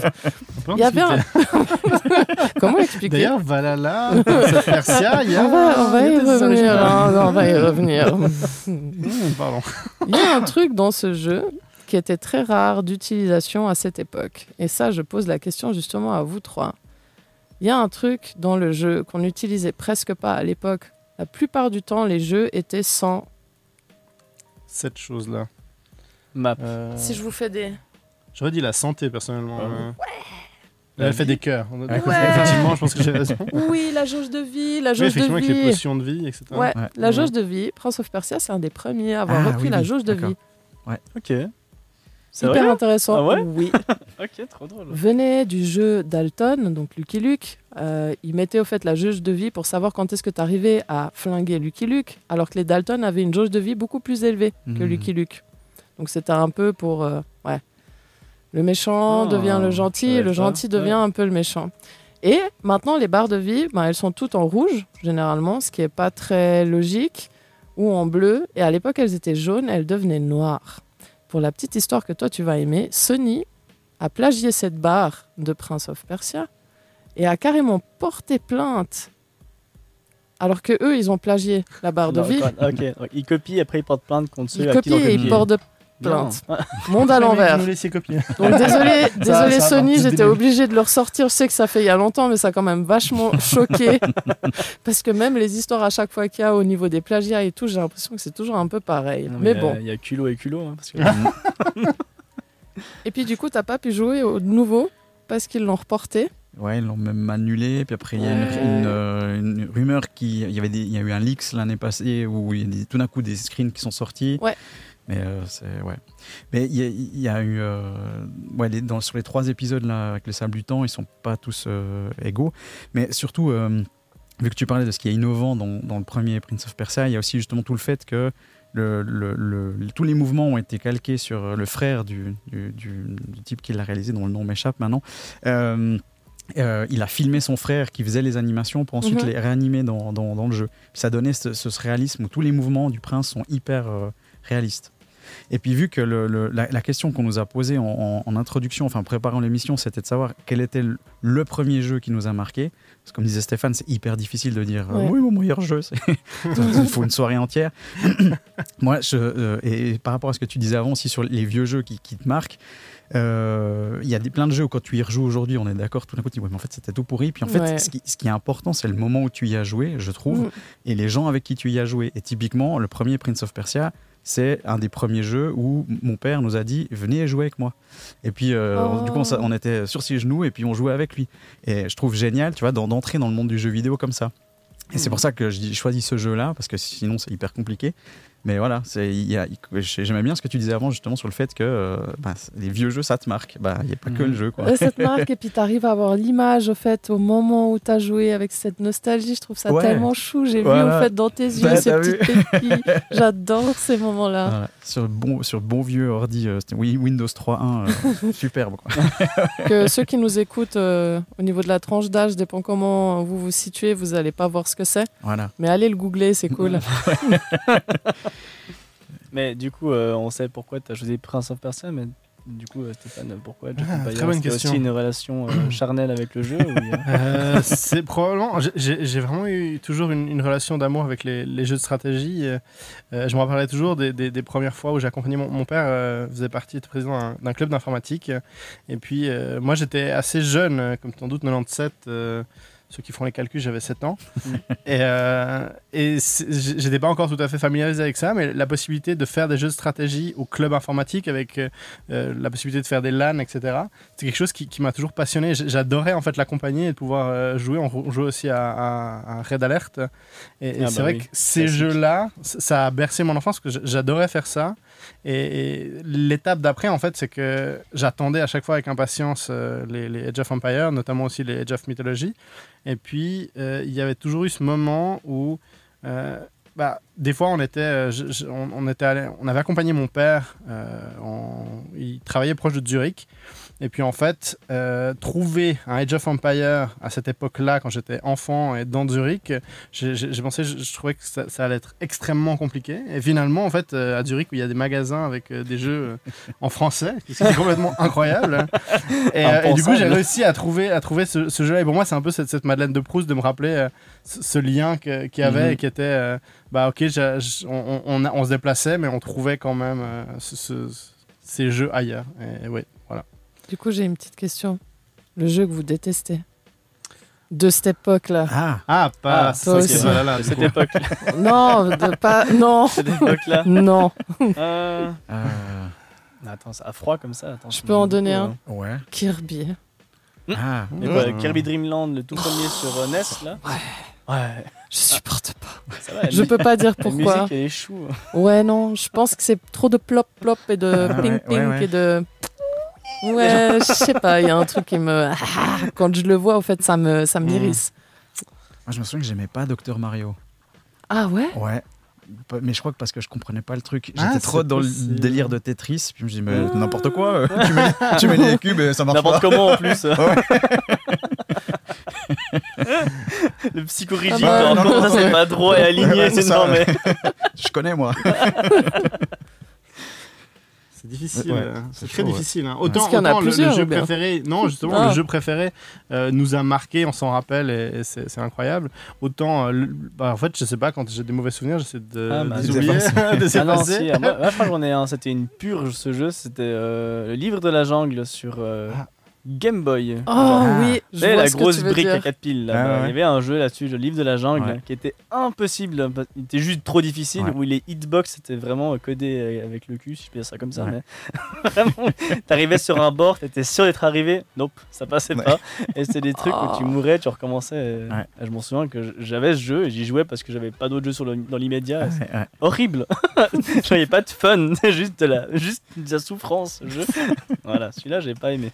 il y avait un. Comment expliquer D'ailleurs, Valhalla, Prince of Persia, il y a. on va, on va il y revenir. hein, non, on va y revenir. Pardon. Il y a un truc dans ce jeu qui était très rare d'utilisation à cette époque. Et ça, je pose la question justement à vous trois. Il y a un truc dans le jeu qu'on n'utilisait presque pas à l'époque. La plupart du temps, les jeux étaient sans. Cette chose-là. Map. Euh, Si je vous fais des. J'aurais dit la santé, personnellement. Ah euh. Elle fait vie. des cœurs. On a- Ouais. Effectivement, je pense que j'ai raison. Oui, la jauge de vie, la Oui, jauge effectivement, de avec les vie. potions de vie, etc. Ouais, Ouais. la Ouais. jauge de vie. Prince of Persia, c'est un des premiers à avoir Ah, repris oui, la oui, jauge de vie. Ok. C'est Hyper vrai intéressant. Ah ouais Oui. Ok, trop drôle. venait du jeu Dalton, donc Lucky Luke. Euh, il mettait au fait la jauge de vie pour savoir quand est-ce que tu arrivais à flinguer Lucky Luke, alors que les Dalton avaient une jauge de vie beaucoup plus élevée que Mhm. Lucky Luke. Donc c'était un peu pour... euh, ouais. Le méchant Ah, devient le gentil, le gentil devient Ouais. un peu le méchant. Et maintenant, les barres de vie, ben, elles sont toutes en rouge, généralement, ce qui n'est pas très logique, ou en bleu. Et à l'époque, elles étaient jaunes, elles devenaient noires. Pour la petite histoire que toi, tu vas aimer, Sony a plagié cette barre de Prince of Persia et a carrément porté plainte. Alors que eux, ils ont plagié la barre de Non, vie. quoi, Ok, donc, il copie, après il porte plainte contre ceux Ils à qui ils ont copient et ils portent plainte. Monde à l'envers. Nous laisser copier. Donc désolé, désolé ça, Sony, j'étais obligée de le ressortir. Je sais que ça fait il y a longtemps, mais ça a quand même vachement choqué. Parce que même les histoires à chaque fois qu'il y a au niveau des plagiats et tout, j'ai l'impression que c'est toujours un peu pareil. Non, mais il y a- bon. Il y a culot et culot. hein, parce que- Et puis du coup, t'as pas pu jouer au nouveau parce qu'ils l'ont reporté. Ouais, ils l'ont même annulé. Puis après, il y a une, euh, une rumeur qui. Il y, avait des, il y a eu un leaks l'année passée où il y a des- tout d'un coup des screens qui sont sortis. Ouais. Mais euh, c'est. Ouais. Mais il y a, il y a eu. euh, ouais, les- dans, sur les trois épisodes là, avec les sables du temps, ils sont pas tous euh, égaux. Mais surtout, vu que tu parlais de ce qui est innovant dans, dans le premier Prince of Persia, il y a aussi justement tout le fait que. Le, le- le- tous les mouvements ont été calqués sur le frère du, du- du- du type qui l'a réalisé, dont le nom m'échappe maintenant. Euh, il a filmé son frère qui faisait les animations pour ensuite Mhm. les réanimer dans, dans- dans le jeu. Ça donnait ce, ce réalisme où tous les mouvements du prince sont hyper euh, réalistes. Et puis vu que le- le- la, la question qu'on nous a posée en, en- en introduction, enfin en préparant l'émission, c'était de savoir quel était le, le premier jeu qui nous a marqué. Parce que comme disait Stéphane, c'est hyper difficile de dire euh, oui mon meilleur jeu. Il faut une soirée entière. Moi, je, euh, et par rapport à ce que tu disais avant aussi sur les vieux jeux qui, qui te marquent, euh, il y a des, plein de jeux où quand tu y rejoues aujourd'hui, on est d'accord, tout d'un coup tu dis ouais mais en fait c'était tout pourri. Puis en fait, Ouais. ce, qui, ce qui est important, c'est le moment où tu y as joué, je trouve, Mm. et les gens avec qui tu y as joué. Et typiquement, le premier Prince of Persia, c'est un des premiers jeux où mon père nous a dit venez jouer avec moi. Et puis euh, Oh. du coup on, s'a- on était sur ses genoux et puis on jouait avec lui. Et je trouve génial, tu vois, d'en- d'entrer dans le monde du jeu vidéo comme ça. Et c'est pour ça que je choisis ce jeu-là, parce que sinon c'est hyper compliqué. Mais voilà, j'aimais bien ce que tu disais avant, justement, sur le fait que euh, bah, les vieux jeux, ça te marque. Bah, Il n'y a pas que le jeu, quoi. Ouais, cette marque, et puis tu arrives à avoir l'image au fait au moment où tu as joué avec cette nostalgie. Je trouve ça Ouais. tellement chou. J'ai vu au fait dans tes yeux Bah, ces petites. J'adore ces moments-là. Voilà. Sur, bon, sur bon vieux ordi, euh, Windows 3.1, euh, superbe. Que ceux qui nous écoutent euh, au niveau de la tranche d'âge, dépend comment vous vous situez, vous n'allez pas voir ce que c'est. Voilà. Mais allez le googler, c'est cool. Mais du coup, euh, on sait pourquoi tu as choisi Prince of Persia, mais du coup, euh, Stéphane, pourquoi Ah, Empires très bonne question. aussi une relation euh, charnelle avec le jeu Euh, c'est probablement. j'ai- vraiment eu toujours une, une relation d'amour avec les, les jeux de stratégie. Euh, je me rappellerai toujours des, des- des premières fois où j'ai accompagné mon, mon père, faisait partie, était président d'un- club d'informatique. Et puis, moi, j'étais assez jeune, comme sans doute 97. Ceux qui font les calculs, j'avais 7 ans. et euh, et j'étais pas encore tout à fait familiarisé avec ça, mais la possibilité de faire des jeux de stratégie au club informatique avec euh, euh, la possibilité de faire des LAN, etc. C'est quelque chose qui, qui m'a toujours passionné. J'adorais en fait l'accompagner et de pouvoir euh, jouer. On jou- jouait aussi à, à- à Red Alert. Et, et Ah c'est bah vrai oui, que ces jeux-là, ça a bercé mon enfance parce que j'adorais faire ça. Et, l'étape d'après, en fait, c'est que j'attendais à chaque fois avec impatience euh, les, les of Empire, notamment aussi les Age of Mythology. Et puis, euh, il y avait toujours eu ce moment où, euh, bah, des fois, on était, on, était allé- on avait accompagné mon père. il travaillait proche de Zurich. Et puis, en fait, euh, trouver un Age of Empire à cette époque-là, quand j'étais enfant et dans Zurich, j'ai pensé, je, je trouvais que ça, ça allait être extrêmement compliqué. Et finalement, en fait, euh, à Zurich, où il y a des magasins avec euh, des jeux en français, ce qui est complètement incroyable. Et, et du coup, j'ai réussi à trouver, à trouver ce, ce jeu-là. Et pour moi, c'est un peu cette, cette Madeleine de Proust de me rappeler ce, ce lien qu'il y avait Mhm. et qui était, bah ok, j'- on, on, a- on se déplaçait, mais on trouvait quand même ce- ce- ces jeux ailleurs. Et, ouais, voilà. Du coup, j'ai une petite question. Le jeu que vous détestez de cette époque-là. Ah, Ah, pas Ah, ça, aussi. voilà, là, de cette époque, non, de pas. Non, cette époque-là. non. Euh, euh, Attends, ça a froid comme ça. Attends, Je peux en donner un. hein. ouais. Kirby. Ah, Mais quoi, Kirby Dream Land, le tout premier sur euh, NES, là Ouais. Je supporte pas. Ça va, la Je peux pas dire La pourquoi. musique, elle est chou. Ouais, non, je pense que c'est trop de plop plop et de Ah, ping ouais, ping ouais, ouais. et de. Ouais, je sais pas, il y a un truc qui me. Ah, Quand je le vois, au fait, ça me, ça m'irrisse. moi je me souviens que j'aimais pas Dr Mario. Ah ouais? Ouais. Mais je crois que parce que je comprenais pas le truc. Ah, J'étais c'est trop dans possible. le délire de Tetris. Puis je me dis, mais n'importe quoi. euh, tu, mets, tu mets les cubes et ça marche N'importe comment en plus. le psychorigide, Ah bah, ça c'est pas droit et aligné, Ouais, c'est c'est ça. non mais. Je connais moi. C'est difficile, Ouais, euh, c'est très chaud, difficile. hein. Autant, Parce qu'il y en a autant le- le, jeu préféré, non justement Ah. le jeu préféré euh, nous a marqué, on s'en rappelle et, et c'est c'est incroyable. Autant, euh, le- bah, en fait, je sais pas quand j'ai des mauvais souvenirs, j'essaie de Ah, bah, les oublier, de Ah non, si, ah, moi, moi, je crois que j'en ai un, c'était une purge ce jeu, c'était euh, le livre de la jungle sur euh, Ah. Game Boy. Oh Ah. oui, je vois la ce que grosse tu veux brique à dire. 4 piles. là, Ah, bah, ouais. Il y avait un jeu là-dessus, le livre de la jungle, Ouais. qui était impossible. parce- Il était juste trop difficile. Ouais. Où les hitbox étaient vraiment codés euh, avec le cul, si je peux dire ça comme ça. Mais vraiment, t'arrivais sur un bord, t'étais sûr d'être arrivé. Nope, ça passait Ouais. pas. Et c'était des trucs où tu Oh. mourais, tu recommençais. et- Ouais. et je m'en souviens que j'avais ce jeu et j'y jouais parce que j'avais pas d'autres jeux sur le- dans l'immédiat. Ouais, ouais. horrible. Je voyais pas de fun, juste de la, juste de la souffrance. voilà, celui-là j'ai pas aimé,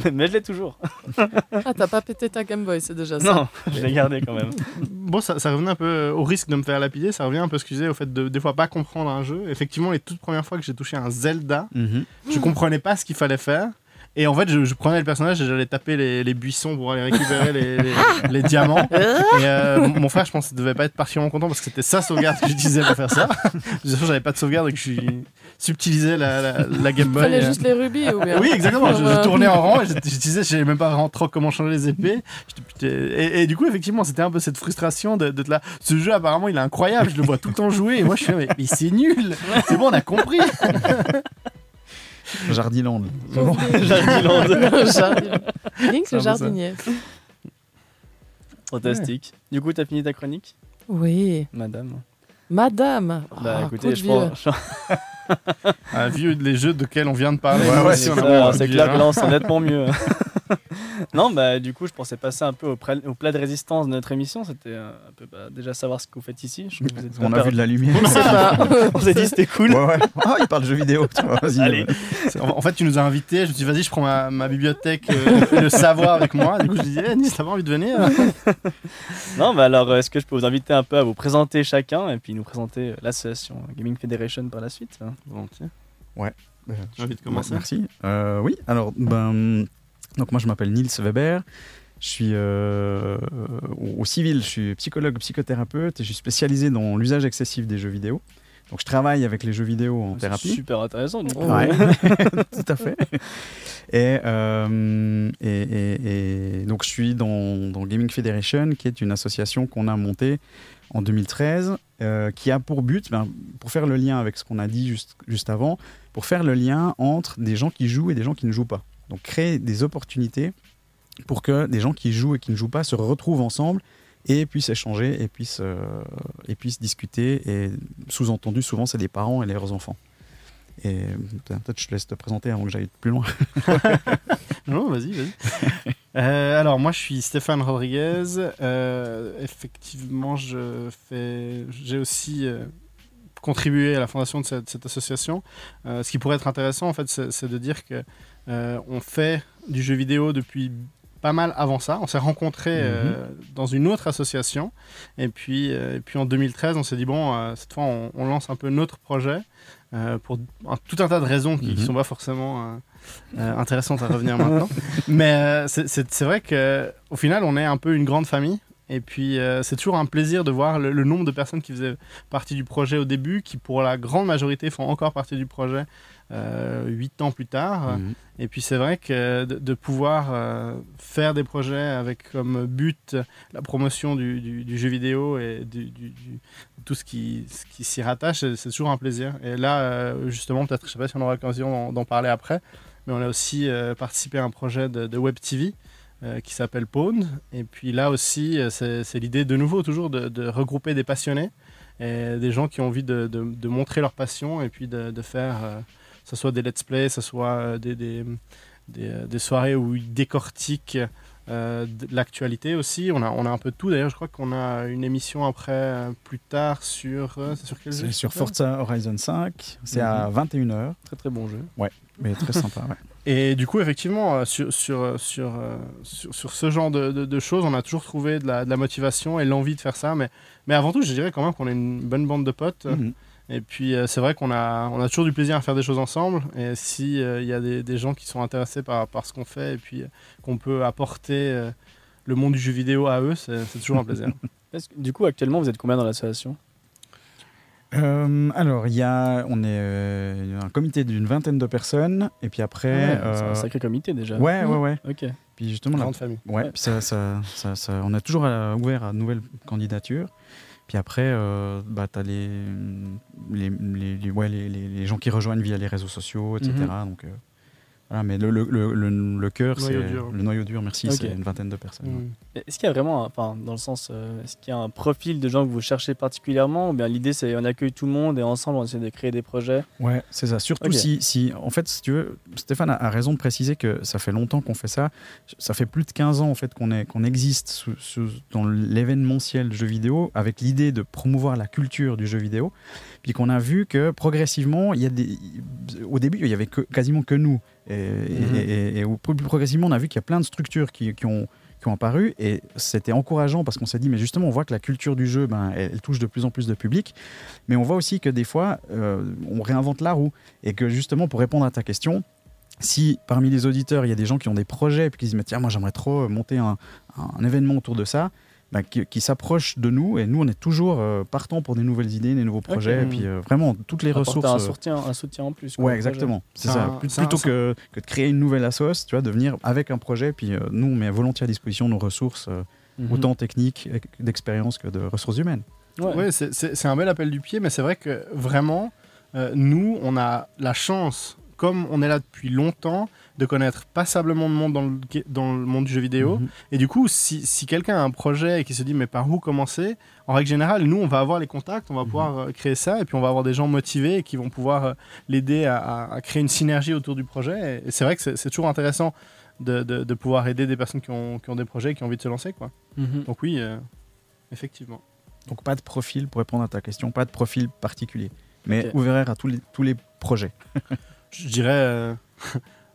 mais je l'ai toujours. Ah, t'as pas pété ta Game Boy, c'est déjà ça. Non, je l'ai gardé quand même. Bon, ça, ça revenait un peu euh, au risque de me faire lapider, ça revient un peu, excusez, au fait de des fois pas comprendre un jeu. Effectivement, les toutes premières fois que j'ai touché un Zelda, Mhm. je comprenais pas ce qu'il fallait faire. Et en fait, je, je prenais le personnage et j'allais taper les, les buissons pour aller récupérer les, les- les diamants. Et euh, mon- frère, je pense, devait pas être particulièrement content parce que c'était sa sauvegarde que j'utilisais pour faire ça. J'avais pas de sauvegarde et que je subtilisais la, la, la Game Tu Boy. prenais euh. juste les rubis ou bien Oui, exactement. Je, tournais en rond et je, je disais, je savais même pas vraiment trop comment changer les épées. Et, et du coup, effectivement, c'était un peu cette frustration de- d'être là. Ce jeu, apparemment, il est incroyable. Je le vois tout le temps jouer. Et moi, je suis là, mais, mais c'est nul. C'est bon, on a compris. Jardiland. Jardiland. Jardin. Link C'est le jardinier. Fantastique. Du coup, t'as fini ta chronique, Oui. madame Madame. Bah Ah, écoutez, je pense. Un vieux, les jeux desquels on vient de parler. Ouais, ouais, c'est C'est que hein. là, on sent nettement mieux. non, bah du coup, je pensais passer un peu au, plat de résistance de notre émission. C'était euh, un peu bah, déjà savoir ce que vous faites ici. Je vous On a vu de la lumière. Pas. On s'est dit c'était cool. Ouais, ouais. Ah, il parle jeux vidéo. Tu vois, vas-y. Allez. En fait, tu nous as invités. Je me suis dit, vas-y, je prends ma, ma bibliothèque euh, le savoir avec moi. Du coup, je disais, eh, Nice, t'as pas envie de venir Non, bah alors, est-ce que je peux vous inviter un peu à vous présenter chacun et puis nous présenter euh, l'association Gaming Federation par la suite? Hein Volontiers. Euh, J'ai envie de commencer. Merci. Euh, oui, alors, ben, donc moi je m'appelle Niels Weber. Je suis euh, au civil, je suis psychologue, psychothérapeute et je suis spécialisé dans l'usage excessif des jeux vidéo. Donc je travaille avec les jeux vidéo en C'est thérapie. super intéressant coup. Ouais, tout à fait. Et, euh, et, et- et donc je suis dans, dans Gaming Federation, qui est une association qu'on a montée en 2013, euh, qui a pour but, ben, pour faire le lien avec ce qu'on a dit juste, avant, pour faire le lien entre des gens qui jouent et des gens qui ne jouent pas. Donc créer des opportunités pour que des gens qui jouent et qui ne jouent pas se retrouvent ensemble et puissent échanger et puissent, euh, et puissent discuter. Et sous-entendu, souvent, c'est les parents et leurs enfants. Et peut-être je te laisse te présenter avant que j'aille plus loin. Non, vas-y, vas-y. Euh, alors, moi, je suis Stéphane Rodriguez. Euh, effectivement, je fais, j'ai aussi euh, contribué à la fondation de cette, cette association. Ce qui pourrait être intéressant, en fait, c'est, de dire que on fait du jeu vidéo depuis pas mal avant ça. On s'est rencontrés euh, dans une autre association. Et puis, euh, et puis en 2013, on s'est dit, bon, euh, cette fois, on, on lance un peu notre projet euh, pour un- tout un tas de raisons qui ne Mhm. sont pas forcément euh, euh, intéressantes à revenir maintenant. Mais c'est- vrai qu'au final, on est un peu une grande famille. Et puis, c'est toujours un plaisir de voir le, le nombre de personnes qui faisaient partie du projet au début, qui pour la grande majorité font encore partie du projet huit ans plus tard. Mhm. Et puis c'est vrai que de, de pouvoir euh, faire des projets avec comme but la promotion du, du- du jeu vidéo et du, du- du- tout ce qui, ce qui s'y rattache, c'est toujours un plaisir. Et là, euh, justement, peut-être, je sais pas si on aura l'occasion d'en- parler après, mais on a aussi euh, participé à un projet de, de Web TV euh, qui s'appelle Pwn. Et puis là aussi, euh, c'est l'idée de nouveau toujours de, de regrouper des passionnés et des gens qui ont envie de, montrer leur passion et puis de, faire, euh, ce soit des let's play, que ce soit euh, des, des, des, euh, des soirées où ils décortiquent euh, de l'actualité aussi. On a, on a un peu de tout. D'ailleurs, je crois qu'on a une émission après, euh, plus tard, sur. euh, c'est sur quel jeu C'est sur Forza Horizon 5, c'est à 21h, Très très bon jeu. mais très sympa. ouais. Et du coup, effectivement, sur, sur, sur, sur, sur ce genre de, de- de choses, on a toujours trouvé de la, de la motivation et l'envie de faire ça. Mais, mais avant tout, je dirais quand même qu'on est une bonne bande de potes. Mhm. Et puis, euh, c'est vrai qu'on a, on a toujours du plaisir à faire des choses ensemble. Et si il y a des, des gens qui sont intéressés par, par ce qu'on fait et puis euh, qu'on peut apporter euh, le monde du jeu vidéo à eux, c'est c'est toujours un plaisir. Que- Du coup, actuellement, vous êtes combien dans l'association? Euh, alors, il y a, on est euh, un comité d'une vingtaine de personnes, et puis après. Ouais, C'est euh, un sacré comité déjà. ouais, ouais, ouais. Ok. Puis justement, la Grande famille. Ouais, Ouais. puis ça, ça, ça, ça- on a toujours euh, ouvert à de nouvelles candidatures. Puis après, euh, bah, tu as les, les, les, ouais, les, les- les gens qui rejoignent via les réseaux sociaux, etc. Mhm. Donc, euh, voilà, mais le, le, le, le- le cœur, c'est le noyau dur, merci, Ok. c'est une vingtaine de personnes. Mm. Est-ce qu'il y a vraiment, enfin, dans le sens, euh, est-ce qu'il y a un profil de gens que vous cherchez particulièrement ou bien l'idée c'est on accueille tout le monde et ensemble on essaie de créer des projets? Ouais, c'est ça. Surtout si, si, en fait, si tu veux, Stéphane a, a raison de préciser que ça fait longtemps qu'on fait ça. Ça fait plus de 15 ans en fait qu'on existe sous- sous- dans l'événementiel jeu vidéo avec l'idée de promouvoir la culture du jeu vidéo. Puis qu'on a vu que progressivement, il y a des, au début, il y avait que, quasiment que nous. Et, et- Mhm. et- et progressivement, on a vu qu'il y a plein de structures qui, qui ont qui ont apparu et c'était encourageant parce qu'on s'est dit mais justement on voit que la culture du jeu ben, elle, elle touche de plus en plus de public mais on voit aussi que des fois euh, on réinvente la roue et que justement pour répondre à ta question si parmi les auditeurs il y a des gens qui ont des projets et puis qui se disent mais tiens moi j'aimerais trop monter un, un événement autour de ça ben, qui, qui s'approchent de nous et nous on est toujours euh, partants pour des nouvelles idées des nouveaux projets et puis euh, vraiment toutes les apporter ressources un soutien, un soutien en plus. quoi, Ouais, exactement. C'est ça. un- plutôt que, que de créer une nouvelle assoce, tu vois, de venir avec un projet, puis euh, nous, on met volontiers à disposition nos ressources, euh, Mhm. autant techniques, d'expérience que de ressources humaines. Ouais. Ouais, c'est- un bel appel du pied, mais c'est vrai que vraiment, euh, nous, on a la chance, comme on est là depuis longtemps, de connaître passablement de monde dans le, ga- dans le monde du jeu vidéo. Mhm. Et du coup, si, si quelqu'un a un projet et qui se dit, mais par où commencer? En règle générale, nous, on va avoir les contacts, on va Mhm. pouvoir euh, créer ça, et puis on va avoir des gens motivés et qui vont pouvoir euh, l'aider à, à- à créer une synergie autour du projet. Et, c'est vrai que c'est toujours intéressant de, de- de pouvoir aider des personnes qui ont, qui ont des projets et qui ont envie de se lancer. Quoi. Mhm. Donc oui, euh, effectivement. Donc pas de profil, pour répondre à ta question, pas de profil particulier, mais ouvert à tous les, tous les projets. Je dirais, euh,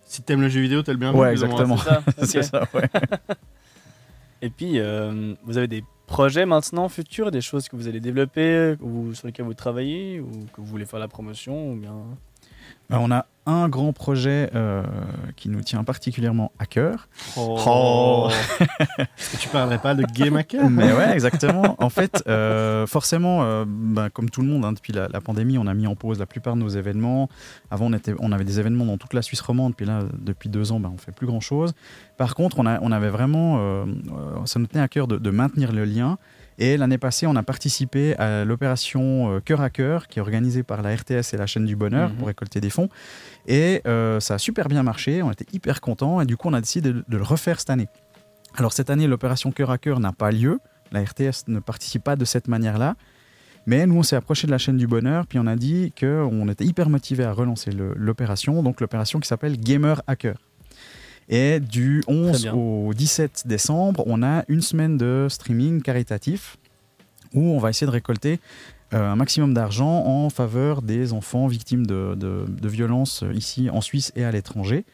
si t'aimes le jeu vidéo, le bienvenu. Ouais, exactement. C'est ça, ok. C'est ça, ouais. Et puis, euh, vous avez des projets maintenant futurs, des choses que vous allez développer, ou sur lesquelles vous travaillez, ou que vous voulez faire la promotion, ou bien. Bah, on a un grand projet euh, qui nous tient particulièrement à cœur. Oh. Est-ce que tu parlerais pas de Game Hacker Mais ouais, exactement. En fait, euh, forcément, euh, bah, comme tout le monde, hein, depuis la, la pandémie, on a mis en pause la plupart de nos événements. Avant, on, était, on avait des événements dans toute la Suisse romande, puis là, depuis deux ans, bah, on fait plus grand-chose. Par contre, on, a, on avait vraiment, euh, euh, ça nous tenait à cœur de, de maintenir le lien. Et l'année passée, on a participé à l'opération euh, Cœur à Cœur, qui est organisée par la RTS et la chaîne du Bonheur Mhm. pour récolter des fonds. Et euh, ça a super bien marché, on était hyper contents, et du coup, on a décidé de, de le refaire cette année. Alors, cette année, l'opération Cœur à Cœur n'a pas lieu. La RTS ne participe pas de cette manière-là. Mais nous, on s'est approché de la chaîne du bonheur, puis on a dit qu'on était hyper motivé à relancer l'opération, donc l'opération qui s'appelle Gamer Hacker. Et du 11 bien. au 17 décembre, on a une semaine de streaming caritatif où on va essayer de récolter euh, un maximum d'argent en faveur des enfants victimes de, de- de violences ici en Suisse et à l'étranger.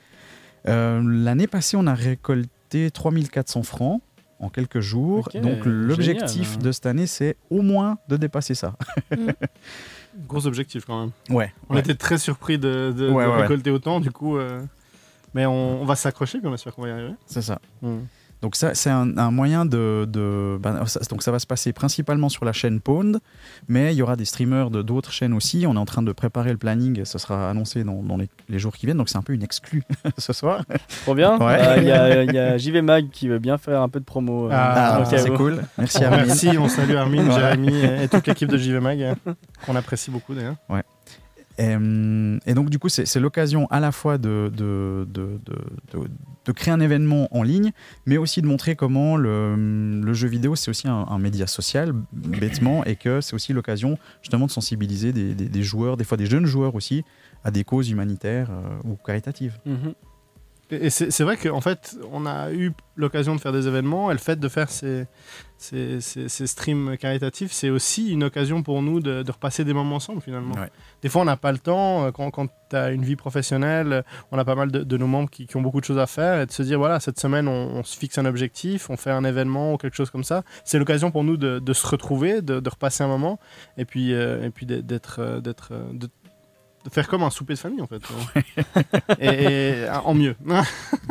Euh, L'année passée, on a récolté 3400 francs en quelques jours. Donc l'objectif génial. de cette année, c'est au moins de dépasser ça. Gros objectif quand même. Ouais. On était très surpris de, de- Ouais, de ouais, ouais. récolter autant, du coup. euh, Mais on, on va s'accrocher, puis on espère qu'on va y arriver. C'est ça. Hmm. Donc ça, c'est un, un moyen de... de- ben, ça- donc ça va se passer principalement sur la chaîne Pond, mais il y aura des streamers de d'autres chaînes aussi. On est en train de préparer le planning, ce sera annoncé dans, dans les, les jours qui viennent, donc c'est un peu une exclue ce soir. Trop bien. Ouais. Euh, Il y, a, il y a JV Mag qui veut bien faire un peu de promo. euh, Ah, ça, cas c'est cool. Merci Armin. Merci, on salue Armin, Ouais. Jérémy et, toute l'équipe de JV Mag, euh, qu'on apprécie beaucoup d'ailleurs. Et, hum, et donc, du coup, c'est l'occasion à la fois de, créer un événement en ligne, mais aussi de montrer comment le, jeu vidéo, c'est aussi un, média social, bêtement, et que c'est aussi l'occasion justement de sensibiliser des, joueurs, des fois des jeunes joueurs aussi, à des causes humanitaires euh, ou caritatives. Mhm. Et c'est vrai qu'en fait, on a eu l'occasion de faire des événements et le fait de faire ces, ces, ces- ces streams caritatifs, c'est aussi une occasion pour nous de, de repasser des moments ensemble finalement. Ouais. Des fois, on n'a pas le temps. euh, Quand, quand tu as une vie professionnelle, euh, on a pas mal de, de nos membres qui, qui ont beaucoup de choses à faire et de se dire voilà, cette semaine, on, on se fixe un objectif, on fait un événement ou quelque chose comme ça. C'est l'occasion pour nous de, de se retrouver, de, de repasser un moment et puis, euh, et puis d'être- faire comme un souper de famille en fait. et, et- en mieux.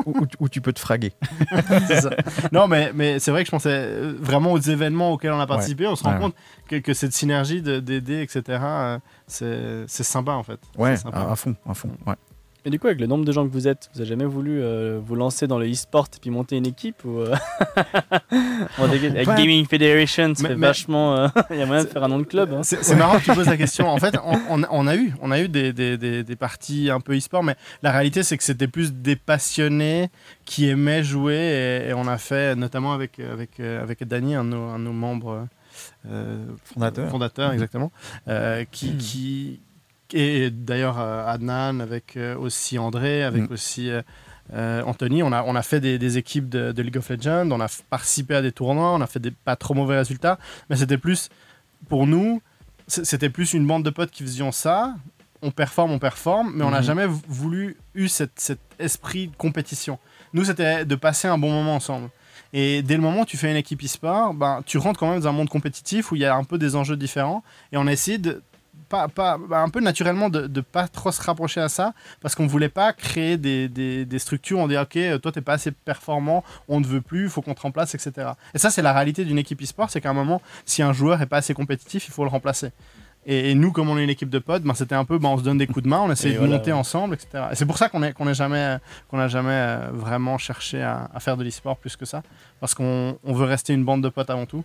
où, où tu- peux te fraguer. Ça. Non, mais, mais c'est vrai que je pensais euh, vraiment aux événements auxquels on a participé. On se rend Ouais, compte que, que cette synergie de- d'aider, etc., euh, c'est sympa en fait. Ouais, à, à fond, à fond. Ouais. Et du coup, avec le nombre de gens que vous êtes, vous avez jamais voulu euh, vous lancer dans le e-sport et puis monter une équipe ou euh, Bon, Avec Ouais. Gaming Federation, ça Mais- fait mais- vachement. euh, Il y a moyen de faire un nom de club. hein. C'est c'est marrant que tu poses la question. En fait, on, on- on a eu, on a eu des, des, des, des parties un peu e-sport, mais la réalité, c'est que c'était plus des passionnés qui aimaient jouer. Et, et on a fait, notamment avec, avec, euh, avec Dany, un de nos, un de nos membres euh, Fondateur. fondateur, exactement, euh, qui, qui et d'ailleurs euh, Adnan, avec euh, aussi André, avec Mm. aussi euh, Anthony, on a, on a fait des, des équipes de, de League of Legends, on a participé à des tournois, on a fait des pas trop mauvais résultats, mais c'était plus pour nous, c'était plus une bande de potes qui faisions ça. On performe, on performe, mais on n'a Mhm. jamais voulu eu cette, cet esprit de compétition. Nous, c'était de passer un bon moment ensemble. Et dès le moment où tu fais une équipe e-sport, ben, tu rentres quand même dans un monde compétitif où il y a un peu des enjeux différents. Et on a essayé de, pas, pas, ben, un peu naturellement de ne pas trop se rapprocher à ça parce qu'on ne voulait pas créer des, des, des structures on dit ok, toi, tu n'es pas assez performant, on ne veut plus, il faut qu'on te remplace, etc. Et ça, c'est la réalité d'une équipe e-sport c'est qu'à un moment, si un joueur n'est pas assez compétitif, il faut le remplacer. Et, et nous, comme on est une équipe de potes, ben, c'était un peu, ben, on se donne des coups de main, on essaie Et de voilà, monter ouais. ensemble, etc. Et c'est pour ça qu'on n'a qu'on ait jamais, qu'on n'a jamais euh, vraiment cherché à, à faire de l'e-sport plus que ça, parce qu'on on veut rester une bande de potes avant tout,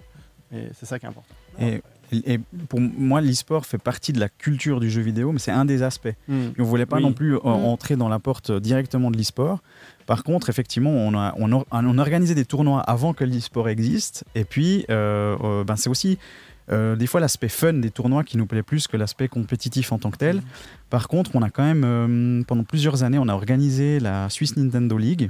et c'est ça qui est important. Et, et pour moi, l'e-sport fait partie de la culture du jeu vidéo, mais c'est un des aspects. Et on voulait pas Oui. non plus euh, Mm. entrer dans la porte directement de l'e-sport. Par contre, effectivement, on a, on, a, on a organisé des tournois avant que l'e-sport existe. Et puis, euh, euh, ben, c'est aussi euh, des fois l'aspect fun des tournois qui nous plaît plus que l'aspect compétitif en tant que tel. Par contre, on a quand même, euh, pendant plusieurs années, on a organisé la Swiss Nintendo League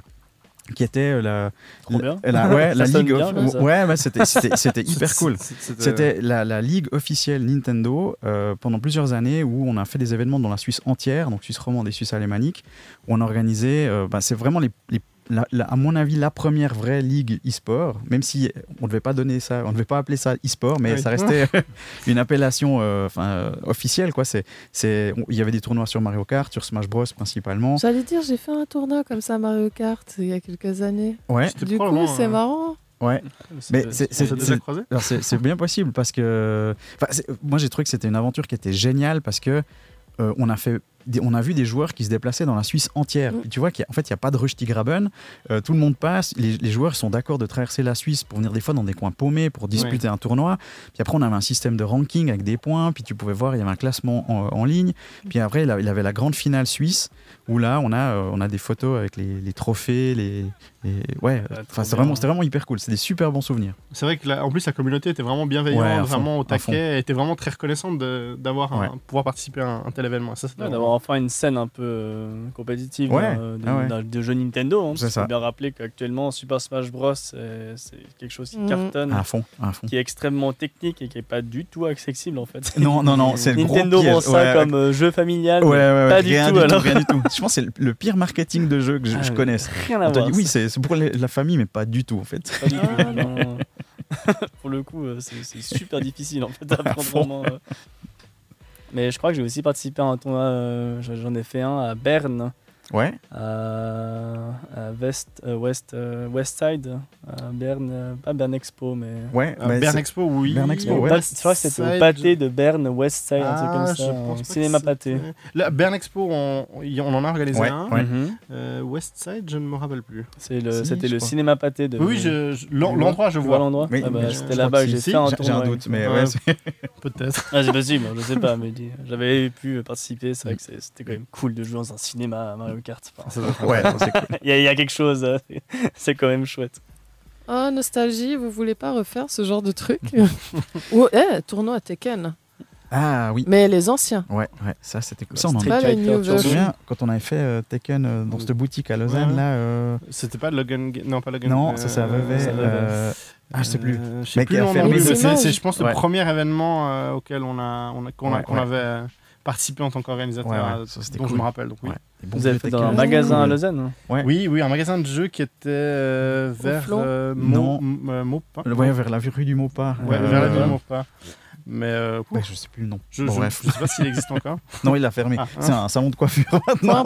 qui était euh, la, la, la- ouais, la ligue bien, of- ouais, ouais, c'était c'était- hyper cool. C'était- la, la ligue officielle Nintendo euh, pendant plusieurs années où on a fait des événements dans la Suisse entière, donc Suisse romande et Suisse alémanique, où on a organisé, euh, bah, c'est vraiment les, les la- la- à mon avis, la première vraie ligue e-sport, même si on ne devait pas donner ça, on ne devait pas appeler ça e-sport, mais Oui. ça restait une appellation euh, enfin, euh, officielle. Quoi. C'est, c'est, il y avait des tournois sur Mario Kart, sur Smash Bros principalement. J'allais dire, j'ai fait un tournoi comme ça Mario Kart il y a quelques années. Ouais, C'était Du coup, c'est euh, marrant. ouais. Mais c'est- c'est- c'est- bien possible parce que moi j'ai trouvé que c'était une aventure qui était géniale parce que euh, on a fait on a vu des joueurs qui se déplaçaient dans la Suisse entière. Mm. Tu vois qu'en fait il n'y a pas de Rustigraben, euh, tout le monde passe, les, les joueurs sont d'accord de traverser la Suisse pour venir des fois dans des coins paumés pour disputer un tournoi. Puis après on avait un système de ranking avec des points, puis tu pouvais voir il y avait un classement en, en ligne. Puis après il il avait la grande finale suisse où là on a euh, on a des photos avec les, les trophées, les, les- ouais. Trop Enfin c'est vraiment c'était vraiment hyper cool. C'est des super bons souvenirs. C'est vrai que la- en plus la communauté était vraiment bienveillante, Ouais, à fond, vraiment au taquet, et était vraiment très reconnaissante de- d'avoir Ouais. pouvoir participer à un, un tel événement. Ça, Ouais, D'avoir enfin une scène un peu euh, compétitive Ouais, euh, de, ah de jeux Nintendo. Hein, C'est bien rappeler qu'actuellement Super Smash Bros c'est, quelque chose qui Mhm. cartonne, À fond, à fond. qui est extrêmement technique et qui est pas du tout accessible en fait. Non, non, non, c'est le gros Nintendo vend ça Ouais, comme euh, jeu familial. Ouais, mais ouais, ouais, pas du tout, alors. rien du tout. Je pense que c'est le, pire marketing de jeu que je, Ah, connaisse. Rien à voir. oui, c'est c'est pour la famille, mais pas du tout en fait. Pas du tout, Ah, non. Pour le coup, euh, c'est super difficile en fait à prendre fond. vraiment, euh. Mais je crois que j'ai aussi participé à un tournoi, euh, j'en ai fait un à Berne, Ouais, à, à West, euh, West, euh, West Side, Berne, euh, pas Berne Expo, mais. ouais. Euh, bah, Bern c'est- Expo, oui. Bern Expo, ouais. Je crois que c'était au pâté de Berne, West Side, un truc Ah, comme je ça, pense que cinéma pâté. Là, Bern Expo, on, on en a organisé Ouais, un. ouais. Mhm. Euh, Westside, je ne me rappelle plus. C'est le- Si, C'était le crois. cinéma pâté de. Oui, je, je- l'endroit, je vois l'endroit Oui, Ah bah, mais C'était là-bas que que j'ai si, fait un tournoi. J'ai un doute, mais Ouais. Peut-être. Ah, c'est possible, je sais pas, mais j'avais pu participer, c'est vrai que c'est- c'était quand même cool de jouer dans un cinéma à Mario Kart. Enfin, ouais, c'est cool. Il y, a- il y a quelque chose, euh, c'est quand même chouette. Oh, nostalgie, vous voulez pas refaire ce genre de truc Ou, eh, tournoi Tekken. Ah oui, Mais les anciens. ouais, ouais, ça c'était cool. Ça, on en Pas les new Je me souviens quand on avait fait euh, Tekken euh, dans cette boutique à Lausanne Ouais. là. euh, C'était pas Logan. Ga- Non, pas Logan. Non, euh, ça avait- euh, Ah, je sais plus. Euh, je sais plus c'est- c'est, je pense, le premier événement euh, auquel on, a, on, a- qu'on, a- Ouais, qu'on ouais. avait euh, participé en tant qu'organisateur, Ouais, ouais, euh, ça, je me rappelle. Donc, oui. Ouais. des bons Vous avez fait dans un magasin à. Lausanne hein Ouais. oui, oui, un magasin de jeux qui était euh, vers euh, Non. Euh, Maupin. Ouais, vers la rue du Maupas. Ouais, Euh, vers la ville de Maupin. Mais euh, ouais, je sais plus le nom. je, Bon, je, bref. je sais pas s'il existe encore. Non, il l'a fermé. Ah, hein. C'est un salon de coiffure maintenant.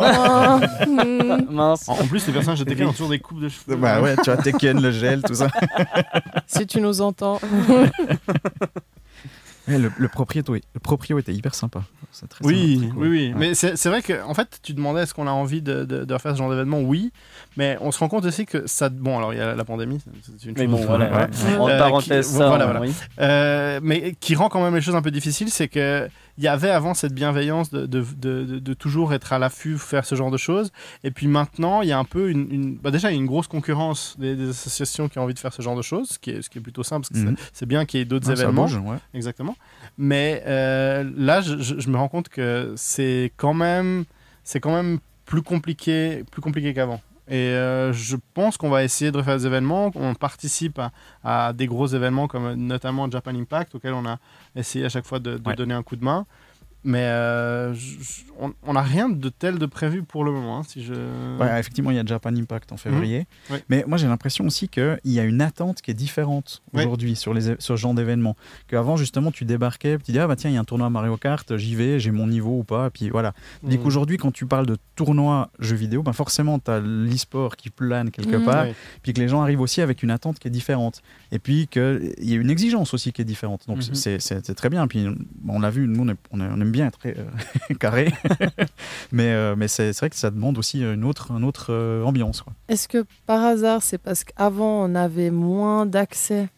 Hmm. Mince. En en plus, les personnages de Tekken ont toujours des coupes de cheveux. Bah ouais, tu vois, Tekken, le gel, tout ça. si tu nous entends. Ouais, le, le proprio, le proprio était hyper sympa. Très Oui, sympa, très cool. oui, oui. Ouais. Mais c'est c'est vrai que, en fait, tu demandais est-ce qu'on a envie de, de, de refaire ce genre d'événement? Oui, mais on se rend compte aussi que ça. Bon, alors il y a la pandémie, c'est une Mais chose. bon, voilà. Ouais. En Euh, parenthèse, qui- ça, voilà, voilà. oui. Euh, mais qui rend quand même les choses un peu difficiles, c'est que il y avait avant cette bienveillance de, de, de, toujours être à l'affût, faire ce genre de choses. Et puis maintenant, il y a un peu une. une- bah déjà, il y a une grosse concurrence des, des associations qui ont envie de faire ce genre de choses, ce qui est, ce qui est plutôt simple, parce que Mhm. c'est- c'est bien qu'il y ait d'autres Ouais, ça événements. bouge, ouais. Exactement. Mais euh, là, je, je- je me rends compte que c'est quand même, c'est quand même plus compliqué, plus compliqué qu'avant. Et euh, je pense qu'on va essayer de refaire des événements. On participe à, à des gros événements comme notamment Japan Impact, auquel on a essayé à chaque fois de, de Ouais. donner un coup de main. Mais euh, je- on- on n'a rien de tel de prévu pour le moment. hein, si je... Ouais, effectivement, il y a Japan Impact en février. Oui. Mais moi, j'ai l'impression aussi qu'il y a une attente qui est différente aujourd'hui sur, les, sur ce genre d'événements. Qu'avant, justement, tu débarquais, tu dis, ah bah tiens, il y a un tournoi Mario Kart, j'y vais, j'ai mon niveau ou pas. Et puis voilà. Tandis Mm. qu'aujourd'hui, quand tu parles de tournoi jeux vidéo, ben forcément, tu as l'e-sport qui plane quelque Mhm. part. Puis que les gens arrivent aussi avec une attente qui est différente. Et puis qu'il y a une exigence aussi qui est différente. Donc Mhm. c'est- très bien. Puis on l'a vu, nous, on, est- on est- bien être très, euh, carré. mais euh, mais c'est vrai que ça demande aussi une autre, une autre euh, ambiance. Est-ce que par hasard, c'est parce qu'avant, on avait moins d'accès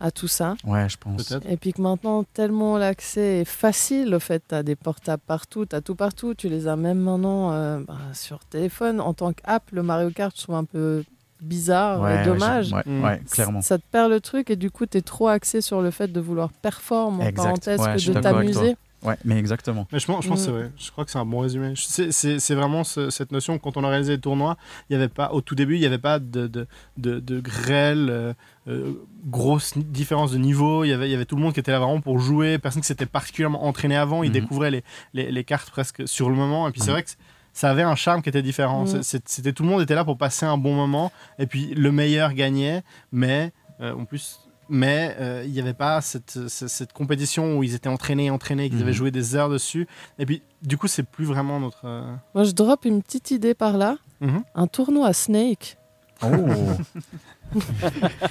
à tout ça? Ouais, je pense. Et puis que maintenant, tellement l'accès est facile, au fait, tu as des portables partout, tu as tout partout, tu les as même maintenant euh, bah, sur téléphone. En tant qu'app, le Mario Kart, je trouve un peu bizarre Ouais, et dommage. Ouais, Mm. ouais, clairement. Ça te perd le truc et du coup, tu es trop axé sur le fait de vouloir performer, en Exact. parenthèse, que de t'amuser. Ouais, mais exactement. Mais je pense, je pense que c'est Mm. vrai. Je crois que c'est un bon résumé. C'est, c'est- c'est vraiment ce- cette notion quand on a réalisé les tournois, il y avait pas au tout début, il n'y avait pas de de, de, de grêle, euh, euh, grosse différence de niveau. Il y avait il y avait tout le monde qui était là vraiment pour jouer. Personne qui s'était particulièrement entraîné avant. Ils Mhm. découvraient les, les, les cartes presque sur le moment. Et puis c'est vrai que ça avait un charme qui était différent. Mm. C'était tout le monde était là pour passer un bon moment et puis le meilleur gagnait, mais euh, en plus. Mais euh, il n'y avait pas cette, cette, cette compétition où ils étaient entraînés, entraînés, qu'ils Mhm. avaient joué des heures dessus. Et puis, du coup, c'est plus vraiment notre. euh, Moi, je drop une petite idée par là. Mhm. Un tournoi Snake. Oh.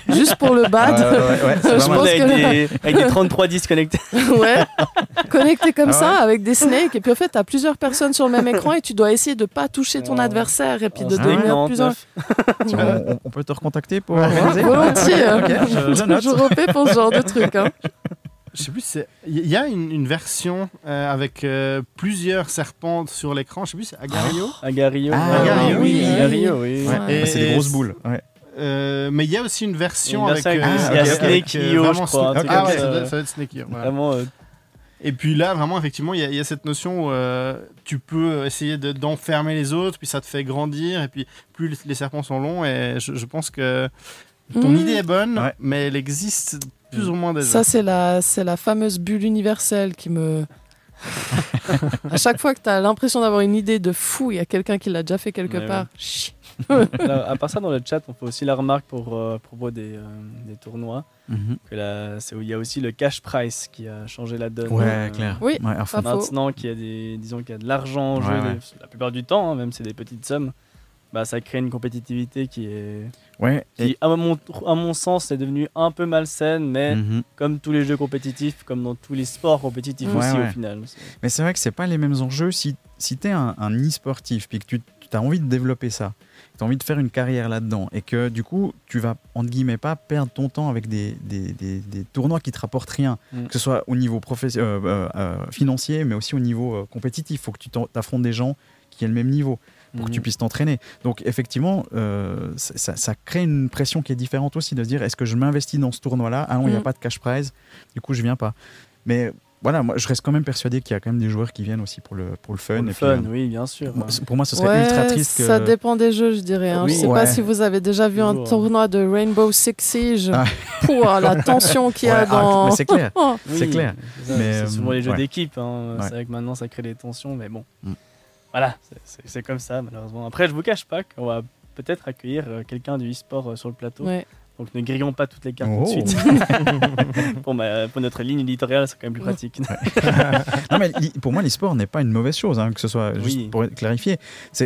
Juste pour le bad. Je pense avec, que- des, avec des 33 disques connectés. ouais. Connecté comme Ah ça avec des snakes. Et puis en fait, tu as plusieurs personnes sur le même écran et tu dois essayer de pas toucher ton adversaire et puis de Ah, devenir plus en... 99. on, peut te recontacter pour organiser Volontiers. hein. Ok, je, je note. Toujours OP pour ce genre de truc. Hein. Je sais plus, il y a une, une version euh, avec euh, plusieurs serpents sur l'écran. Je sais plus, c'est Agario. Agario. Ah, Agario, oui. Agario, oui. Ouais, Ouais. mais c'est des grosses boules. Ouais. Euh, mais il y a aussi une version Une avec. euh, il y a Snake Io, je crois, Ah ouais, ça, ouais. doit être Snake Io, voilà. Vraiment, euh, Et puis là, vraiment, effectivement, il y, a- il y a cette notion où euh, tu peux essayer de- d'enfermer les autres, puis ça te fait grandir, et puis plus les- les serpents sont longs, et je, je pense que ton Mmh. idée est bonne, Ouais. mais elle existe plus ou moins déjà. Ça, c'est la, c'est la fameuse bulle universelle qui me. à chaque fois que tu as l'impression d'avoir une idée de fou, il y a quelqu'un qui l'a déjà fait quelque Mais part. Chut. À part ça, dans le chat, on fait aussi la remarque pour, euh, à propos des, euh, des tournois. Mhm. Que là, c'est où il y a aussi le cash price qui a changé la donne. Ouais, Euh, clair. Oui, Ouais. Maintenant qu'il y a des, disons qu'il y a de l'argent en jeu, Ouais, ouais. des- la plupart du temps, hein, même c'est des petites sommes, bah ça crée une compétitivité qui est, Ouais, et- qui à mon, à mon sens, est devenue un peu malsaine, mais Mhm. comme tous les jeux compétitifs, comme dans tous les sports compétitifs aussi ouais. au final. Mais c'est vrai que c'est pas les mêmes enjeux si, si tu es un, un e-sportif puis que tu as envie de développer ça, tu as envie de faire une carrière là-dedans et que du coup tu vas entre guillemets pas perdre ton temps avec des, des, des- des tournois qui te rapportent rien, Mm. que ce soit au niveau euh, euh, euh, financier mais aussi au niveau euh, compétitif. Il faut que tu t'affrontes des gens qui aient le même niveau pour que tu Mhm. puisses t'entraîner. Donc effectivement, ça, ça- ça crée une pression qui est différente aussi de se dire est-ce que je m'investis dans ce tournoi-là? Ah non, il n'y a Mm. pas de cash prize, du coup je viens pas. Mais voilà, moi je reste quand même persuadé qu'il y a quand même des joueurs qui viennent aussi pour le, pour le fun. Pour le et fun, euh, oui, bien sûr. moi, c'est- pour moi, ce serait ultra Ouais, triste que. ça dépend des jeux, je dirais. hein. Oui. je sais Ouais. pas si vous avez déjà vu un Toujours, tournoi de Rainbow Six Siege Ah. pour la tension qu'il y a ah, dans. mais c'est clair. Oui, C'est clair. c'est c'est euh, souvent les jeux ouais. d'équipe. hein. Ouais. C'est vrai que maintenant ça crée des tensions, mais bon. Mm. Voilà, c'est- comme ça malheureusement. Après, je vous cache pas qu'on va peut-être accueillir euh, quelqu'un du e-sport sur le plateau. Donc ne grillons pas toutes les cartes Oh. tout de suite. pour, ma- pour notre ligne éditoriale, c'est quand même plus pratique. Non, mais pour moi, l'e-sport n'est pas une mauvaise chose, hein, que ce soit juste Oui. pour clarifier.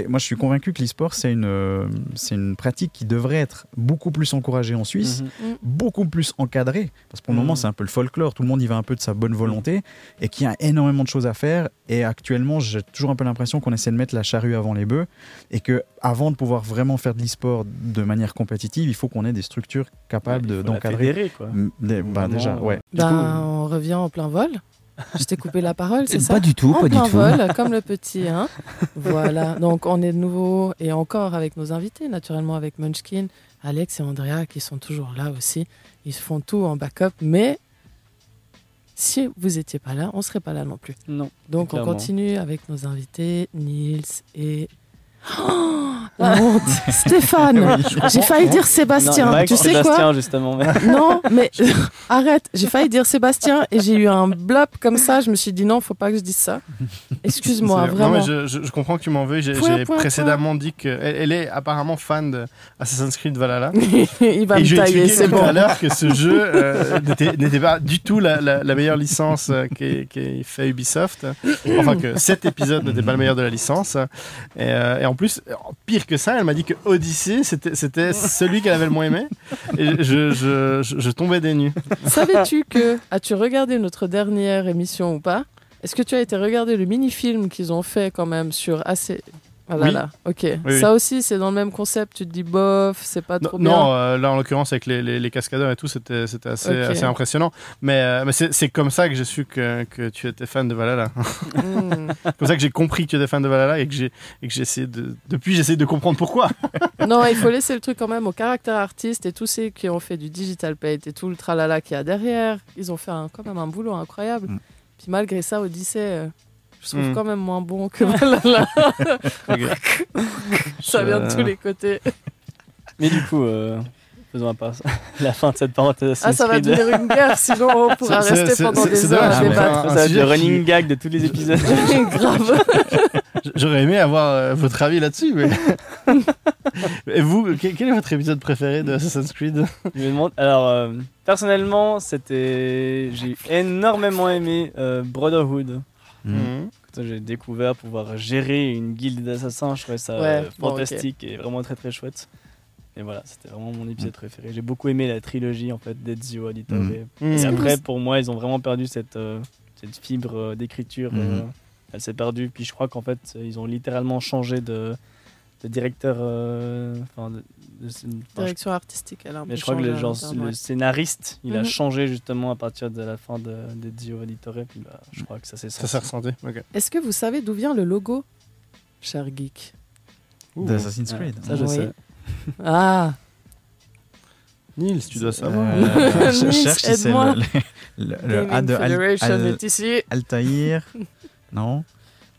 Moi, je suis convaincu que l'e-sport, c'est une, euh, c'est une pratique qui devrait être beaucoup plus encouragée en Suisse. Mhm. beaucoup plus encadré, parce que pour le moment c'est un peu le folklore, tout le monde y va un peu de sa bonne volonté, et qu'il y a énormément de choses à faire, et actuellement j'ai toujours un peu l'impression qu'on essaie de mettre la charrue avant les bœufs, et que avant de pouvoir vraiment faire de l'e-sport de manière compétitive, il faut qu'on ait des structures capables de- la d'encadrer. des- bah, Vraiment, déjà, ouais. Ben, coup, on revient en plein vol. Je t'ai coupé la parole, c'est ça Pas du tout, en pas du plein tout. vol, comme le petit. Hein. voilà, donc on est de nouveau et encore avec nos invités, naturellement avec Munchkin, Alex et Andrea qui sont toujours là aussi. Ils font tout en backup, mais si vous n'étiez pas là, on ne serait pas là non plus. Non. Donc on continue avec nos invités, Nils et... Oh, la honte Stéphane J'ai failli dire Sébastien. Non, tu sais quoi Sébastien, justement. mais- non, mais arrête, j'ai failli dire Sébastien et j'ai eu un blop comme ça. Je me suis dit non, faut pas que je dise ça. Excuse-moi, C'est- non, vraiment. mais je, je- je comprends que tu m'en veux. J'ai point, précédemment dit qu'elle elle est apparemment fan de Assassin's Creed Valhalla. Il va Et me je lui ai tailler, expliqué c'est tout bon. à l'heure que ce jeu euh, n'était pas du tout la, la- la meilleure licence euh, qu'ait fait Ubisoft. Enfin, que cet épisode n'était pas le meilleur de la licence. Et, euh, et en plus, pire que ça, elle m'a dit que Odyssey, c'était celui qu'elle avait le moins aimé. Et je tombais des nues. Savais-tu que as-tu regardé notre dernière émission ou pas? Est-ce que tu as été regarder le mini-film qu'ils ont fait quand même sur assez ah là Oui. là, ok. oui. Ça aussi, c'est dans le même concept. Tu te dis bof, c'est pas Non, trop non, bien. euh, là en l'occurrence avec les, les, les cascadeurs et tout, c'était c'était assez, assez impressionnant. Mais, euh, mais c'est c'est comme ça que j'ai su que, que tu étais fan de Valhalla. Hmm. C'est comme ça que j'ai compris que tu étais fan de Valhalla et que j'ai et que j'ai essayé de depuis j'essaie de comprendre pourquoi. Non, il faut laisser le truc quand même au caractère artiste et tous ceux qui ont fait du digital paint et tout le tralala qu'il y a derrière. Ils ont fait un- quand même un boulot incroyable. Mm. Puis malgré ça, Odyssey, euh, je trouve Mm. quand même moins bon que Valhalla. ça vient de Je- tous les côtés. Mais du coup, euh, faisons ça. la fin de cette parenthèse. Ah, ça va devenir une guerre, sinon on pourra rester pendant des heures à débattre. un- Ça va être le qui- running gag de tous les épisodes. Grave. J'aurais aimé avoir euh, votre avis là-dessus, mais. Et vous, quel, quel est votre épisode préféré de Assassin's Creed? Je me demande. Alors, euh, personnellement, c'était. J'ai énormément aimé euh, Brotherhood. Mm. Mhm. Quand j'ai découvert pouvoir gérer une guilde d'assassins, je trouvais ça Ouais, euh, bon, fantastique et vraiment très très chouette. Et voilà, c'était vraiment mon épisode préféré. J'ai beaucoup aimé la trilogie en fait d'Ezio Auditore. Mhm. Mhm. Et après, pour moi, ils ont vraiment perdu cette, euh, cette fibre euh, d'écriture. Mhm. euh, elle s'est perdue. Puis je crois qu'en fait, ils ont littéralement changé de, de directeur. euh, Enfin, de, de- enfin, je- Direction artistique, elle a un peu mais je crois que le, genre, le ouais. scénariste, il a Mhm. changé justement à partir de la fin de, d'Ezio Auditore. Puis bah, je crois que ça s'est Ça s'est ressenti. Ok. Est-ce que vous savez d'où vient le logo, cher geek? D'Assassin's Creed. ça, je Oui. sais. Ah Nils, tu dois savoir. Euh, je cherche si c'est aide-moi. le, le, le A de Al- Federation Al- est ici. Altaïr. non.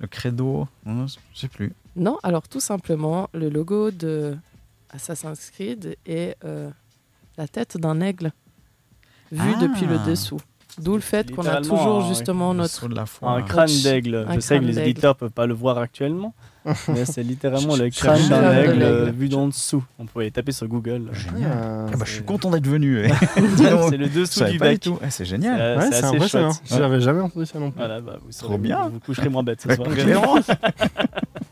Le credo. Non, je sais plus. Non, alors tout simplement, le logo de Assassin's Creed est euh, la tête d'un aigle vu Ah. depuis le dessous. D'où le fait qu'on a toujours justement notre saut de la foi. Un crâne d'aigle. Je sais que les éditeurs peuvent pas le voir actuellement, mais c'est littéralement le crâne d'un aigle euh, vu d'en dessous. On pouvait taper sur Google. Génial. Ah, Ah bah, je suis content d'être venu. eh. C'est le dessous du bec. Ah, c'est génial. Ouais, c'est impressionnant. J'avais jamais entendu ça non plus. Voilà, bah, vous, Trop saurez- bien. Vous, vous coucherez moins bête ce Ouais, soir.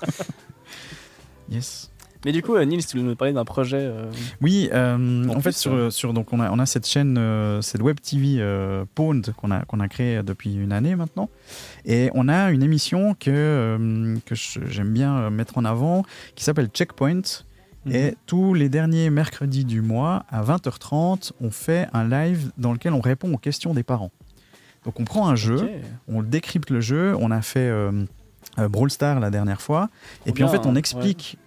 yes. Mais du coup, euh, Nils, tu voulais nous parler d'un projet. euh, Oui, euh, En en fait, plus, sur, sur, donc on, a, on a cette chaîne, cette web TV Pwned qu'on a, qu'on a créée depuis une année maintenant. Et on a une émission que, que j'aime bien mettre en avant qui s'appelle Checkpoint. Mhm. Et tous les derniers mercredis du mois, à 20h30, on fait un live dans lequel on répond aux questions des parents. Donc on prend un jeu, on décrypte le jeu. On a fait euh, Brawl Stars la dernière fois. Et puis en fait, on hein, explique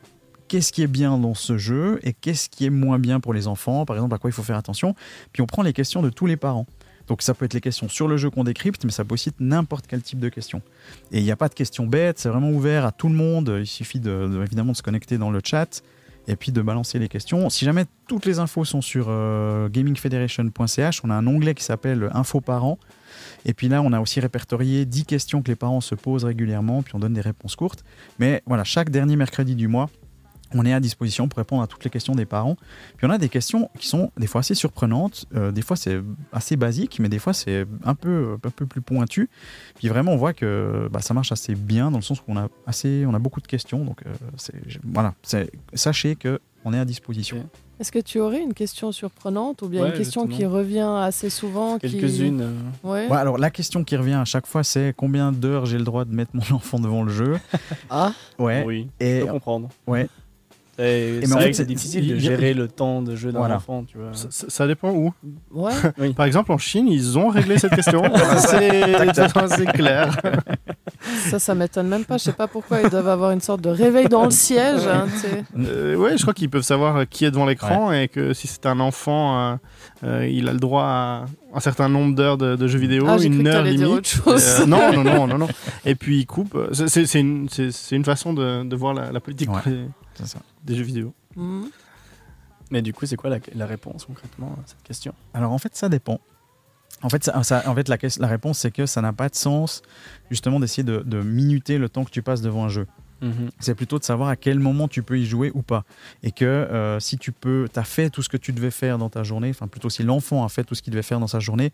qu'est-ce qui est bien dans ce jeu et qu'est-ce qui est moins bien pour les enfants. Par exemple, à quoi il faut faire attention. Puis on prend les questions de tous les parents. Donc ça peut être les questions sur le jeu qu'on décrypte, mais ça peut aussi être n'importe quel type de questions. Et il n'y a pas de questions bêtes, c'est vraiment ouvert à tout le monde. Il suffit de, de- évidemment de se connecter dans le chat et puis de balancer les questions. Si jamais toutes les infos sont sur euh, gamingfederation.ch, on a un onglet qui s'appelle Info parents. Et puis là, on a aussi répertorié 10 questions que les parents se posent régulièrement, puis on donne des réponses courtes. Mais voilà, chaque dernier mercredi du mois, on est à disposition pour répondre à toutes les questions des parents. Puis on a des questions qui sont des fois assez surprenantes, euh, des fois c'est assez basique, mais des fois c'est un peu, un peu plus pointu. Puis vraiment, on voit que bah, ça marche assez bien dans le sens où on a, assez, on a beaucoup de questions. Donc euh, c'est- voilà, c'est- sachez que on est à disposition. Est-ce que tu aurais une question surprenante ou bien Ouais, une question qui revient assez souvent qui- Quelques-unes. euh, Ouais. Ouais, alors la question qui revient à chaque fois, c'est combien d'heures j'ai le droit de mettre mon enfant devant le jeu? Ah, Ouais. Oui, Et je peux comprendre. ouais. Et mais c'est en vrai que c'est difficile il de gérer le temps de jeu d'un Voilà. enfant, tu vois. Ça, ça- ça dépend où. ouais. Par exemple, en Chine, ils ont réglé cette question. c'est c'est clair. ça, ça m'étonne même pas. Je sais pas pourquoi ils doivent avoir une sorte de réveil dans le siège. hein, tu sais. Euh, ouais, je crois qu'ils peuvent savoir euh, qui est devant l'écran et que si c'est un enfant, euh, euh, il a le droit à un certain nombre d'heures de, de jeux vidéo, Ah, une que heure t'allais dire limite. autre chose. Euh, non, non, non, non, non. Et puis il coupe. C'est- une, une façon de, de voir la, la politique Ouais. Des, C'est ça. des jeux vidéo. Mhm. Mais du coup, c'est quoi la, la réponse concrètement à cette question? Alors en fait, ça dépend. En fait, ça, ça- en fait la, réponse, c'est que ça n'a pas de sens justement d'essayer de, de minuter le temps que tu passes devant un jeu. C'est plutôt de savoir à quel moment tu peux y jouer ou pas. Et que euh, si tu peux, tu as fait tout ce que tu devais faire dans ta journée, enfin plutôt si l'enfant a fait tout ce qu'il devait faire dans sa journée,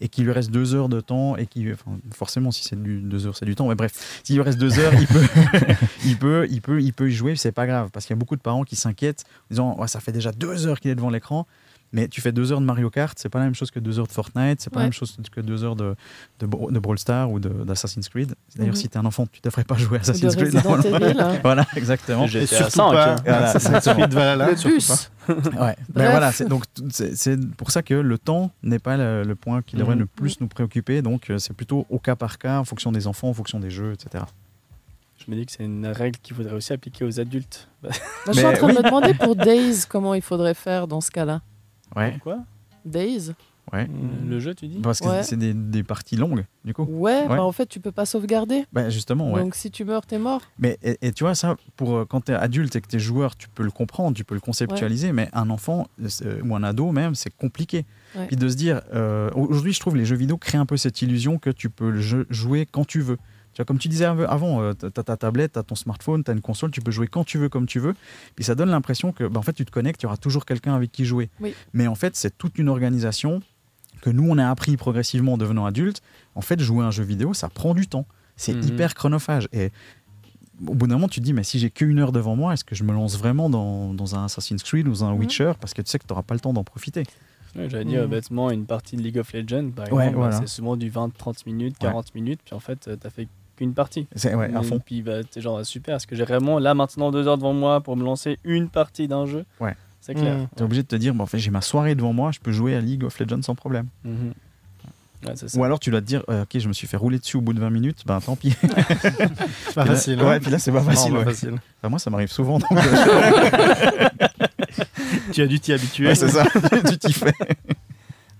et qu'il lui reste deux heures de temps, et qui, forcément si c'est deux heures, c'est du temps, mais bref, s'il lui reste deux heures, il peut, il peut, il peut, il peut y jouer, c'est pas grave, parce qu'il y a beaucoup de parents qui s'inquiètent, en disant ça fait déjà deux heures qu'il est devant l'écran. Mais tu fais deux heures de Mario Kart, c'est pas la même chose que deux heures de Fortnite, c'est pas Ouais. la même chose que deux heures de, de, Bra- de Brawl Stars ou de- d'Assassin's Creed. D'ailleurs, Mhm. si t'es un enfant, tu devrais pas jouer à De Assassin's Creed. Resident normalement. Evil. hein. Voilà, exactement. Et surtout 5, pas hein. Voilà, Assassin's. Creed Valhalla, Le surtout bus. Ouais. Ben voilà, c'est donc c'est c'est pour ça que le temps n'est pas le, le point qui devrait Mhm. le plus nous préoccuper. Donc euh, c'est plutôt au cas par cas, en fonction des enfants, en fonction des jeux, etc. Je me dis que c'est une règle qu'il faudrait aussi appliquer aux adultes. Bah, Moi, je suis en train de me demander pour Days comment il faudrait faire dans ce cas-là. Ouais, Quoi Days ouais. Le jeu, tu dis Parce que Ouais. c'est des, des parties longues, du coup. Ouais, Ouais. bah, en fait, tu peux pas sauvegarder. Bah, justement, ouais. Donc si tu meurs, t'es mort. Mais et, et tu vois ça, pour euh, quand tu es adulte et que tu es joueur, tu peux le comprendre, tu peux le conceptualiser, mais un enfant euh, ou un ado même, c'est compliqué. Ouais. Puis de se dire, euh, aujourd'hui, je trouve les jeux vidéo créent un peu cette illusion que tu peux le jeu- jouer quand tu veux. Tu vois, comme tu disais av- avant, euh, t'as t'as ta tablette, t'as ton smartphone, t'as une console, tu peux jouer quand tu veux, comme tu veux. Puis ça donne l'impression que, bah, en fait, tu te connectes, il y aura toujours quelqu'un avec qui jouer. Oui. Mais en fait, c'est toute une organisation que nous, on a appris progressivement en devenant adultes. En fait, jouer à un jeu vidéo, ça prend du temps. C'est Mhm. hyper chronophage. Et au bout d'un moment, tu te dis, mais si j'ai qu'une heure devant moi, est-ce que je me lance vraiment dans, dans un Assassin's Creed ou dans un Mhm. Witcher? Parce que tu sais que tu n'auras pas le temps d'en profiter. Ouais, J'allais dire Mhm. bêtement une partie de League of Legends, par Ouais, exemple, bah, voilà. c'est souvent du 20-30 minutes, 40 minutes, puis en fait, euh, t'as fait qu'une partie. C'est ouais, à Et fond. Puis bah, t'es genre super, parce que j'ai vraiment là maintenant deux heures devant moi pour me lancer une partie d'un jeu? Ouais. C'est clair. Mhm. Tu es obligé de te dire, bon, en fait, j'ai ma soirée devant moi, je peux jouer à League of Legends sans problème. Mhm. Ouais, c'est ça. Ou alors tu dois te dire, euh, ok, je me suis fait rouler dessus au bout de 20 minutes, ben tant pis. C'est pas là- facile. Ouais, hein. puis là, c'est pas Non, facile. pas ouais. facile. Enfin, moi, ça m'arrive souvent. Donc, euh, Tu as dû t'y habituer. ouais, c'est ça, tu t'y fais.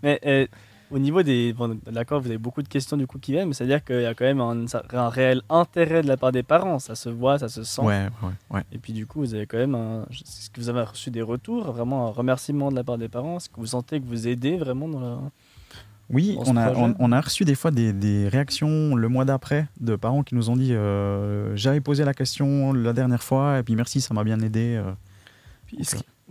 Mais euh, au niveau des. Bon, d'accord, vous avez beaucoup de questions du coup qui viennent, mais c'est-à-dire qu'il y a quand même un, un réel intérêt de la part des parents. Ça se voit, ça se sent. Ouais, ouais, ouais. Et puis du coup, vous avez quand même un. Est-ce que vous avez reçu des retours, vraiment un remerciement de la part des parents? Est-ce que vous sentez que vous aidez vraiment dans la. Oui, ce on a, on, on a reçu des fois des, des réactions le mois d'après de parents qui nous ont dit euh, J'avais posé la question la dernière fois, et puis merci, ça m'a bien aidé. euh.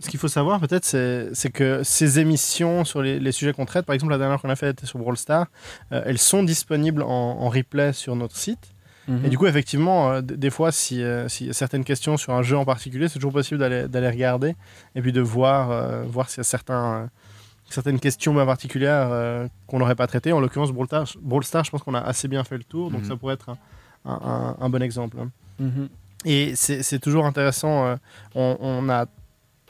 Ce qui- ce qu'il faut savoir peut-être, c'est que ces émissions sur les, les sujets qu'on traite, par exemple la dernière qu'on a faite était sur Brawl Stars, euh, elles sont disponibles en, en replay sur notre site. Mhm. Et du coup, effectivement, euh, des fois, si, euh, s'il y a certaines questions sur un jeu en particulier, c'est toujours possible d'aller regarder et puis de voir, euh, voir s'il y a certains, certaines questions bien particulières qu'on n'aurait pas traitées. En l'occurrence, Brawl Brawl Stars, je pense qu'on a assez bien fait le tour, donc Mhm. ça pourrait être un, un- un- un bon exemple. hein. Mhm. Et c'est c'est toujours intéressant. euh, on, on a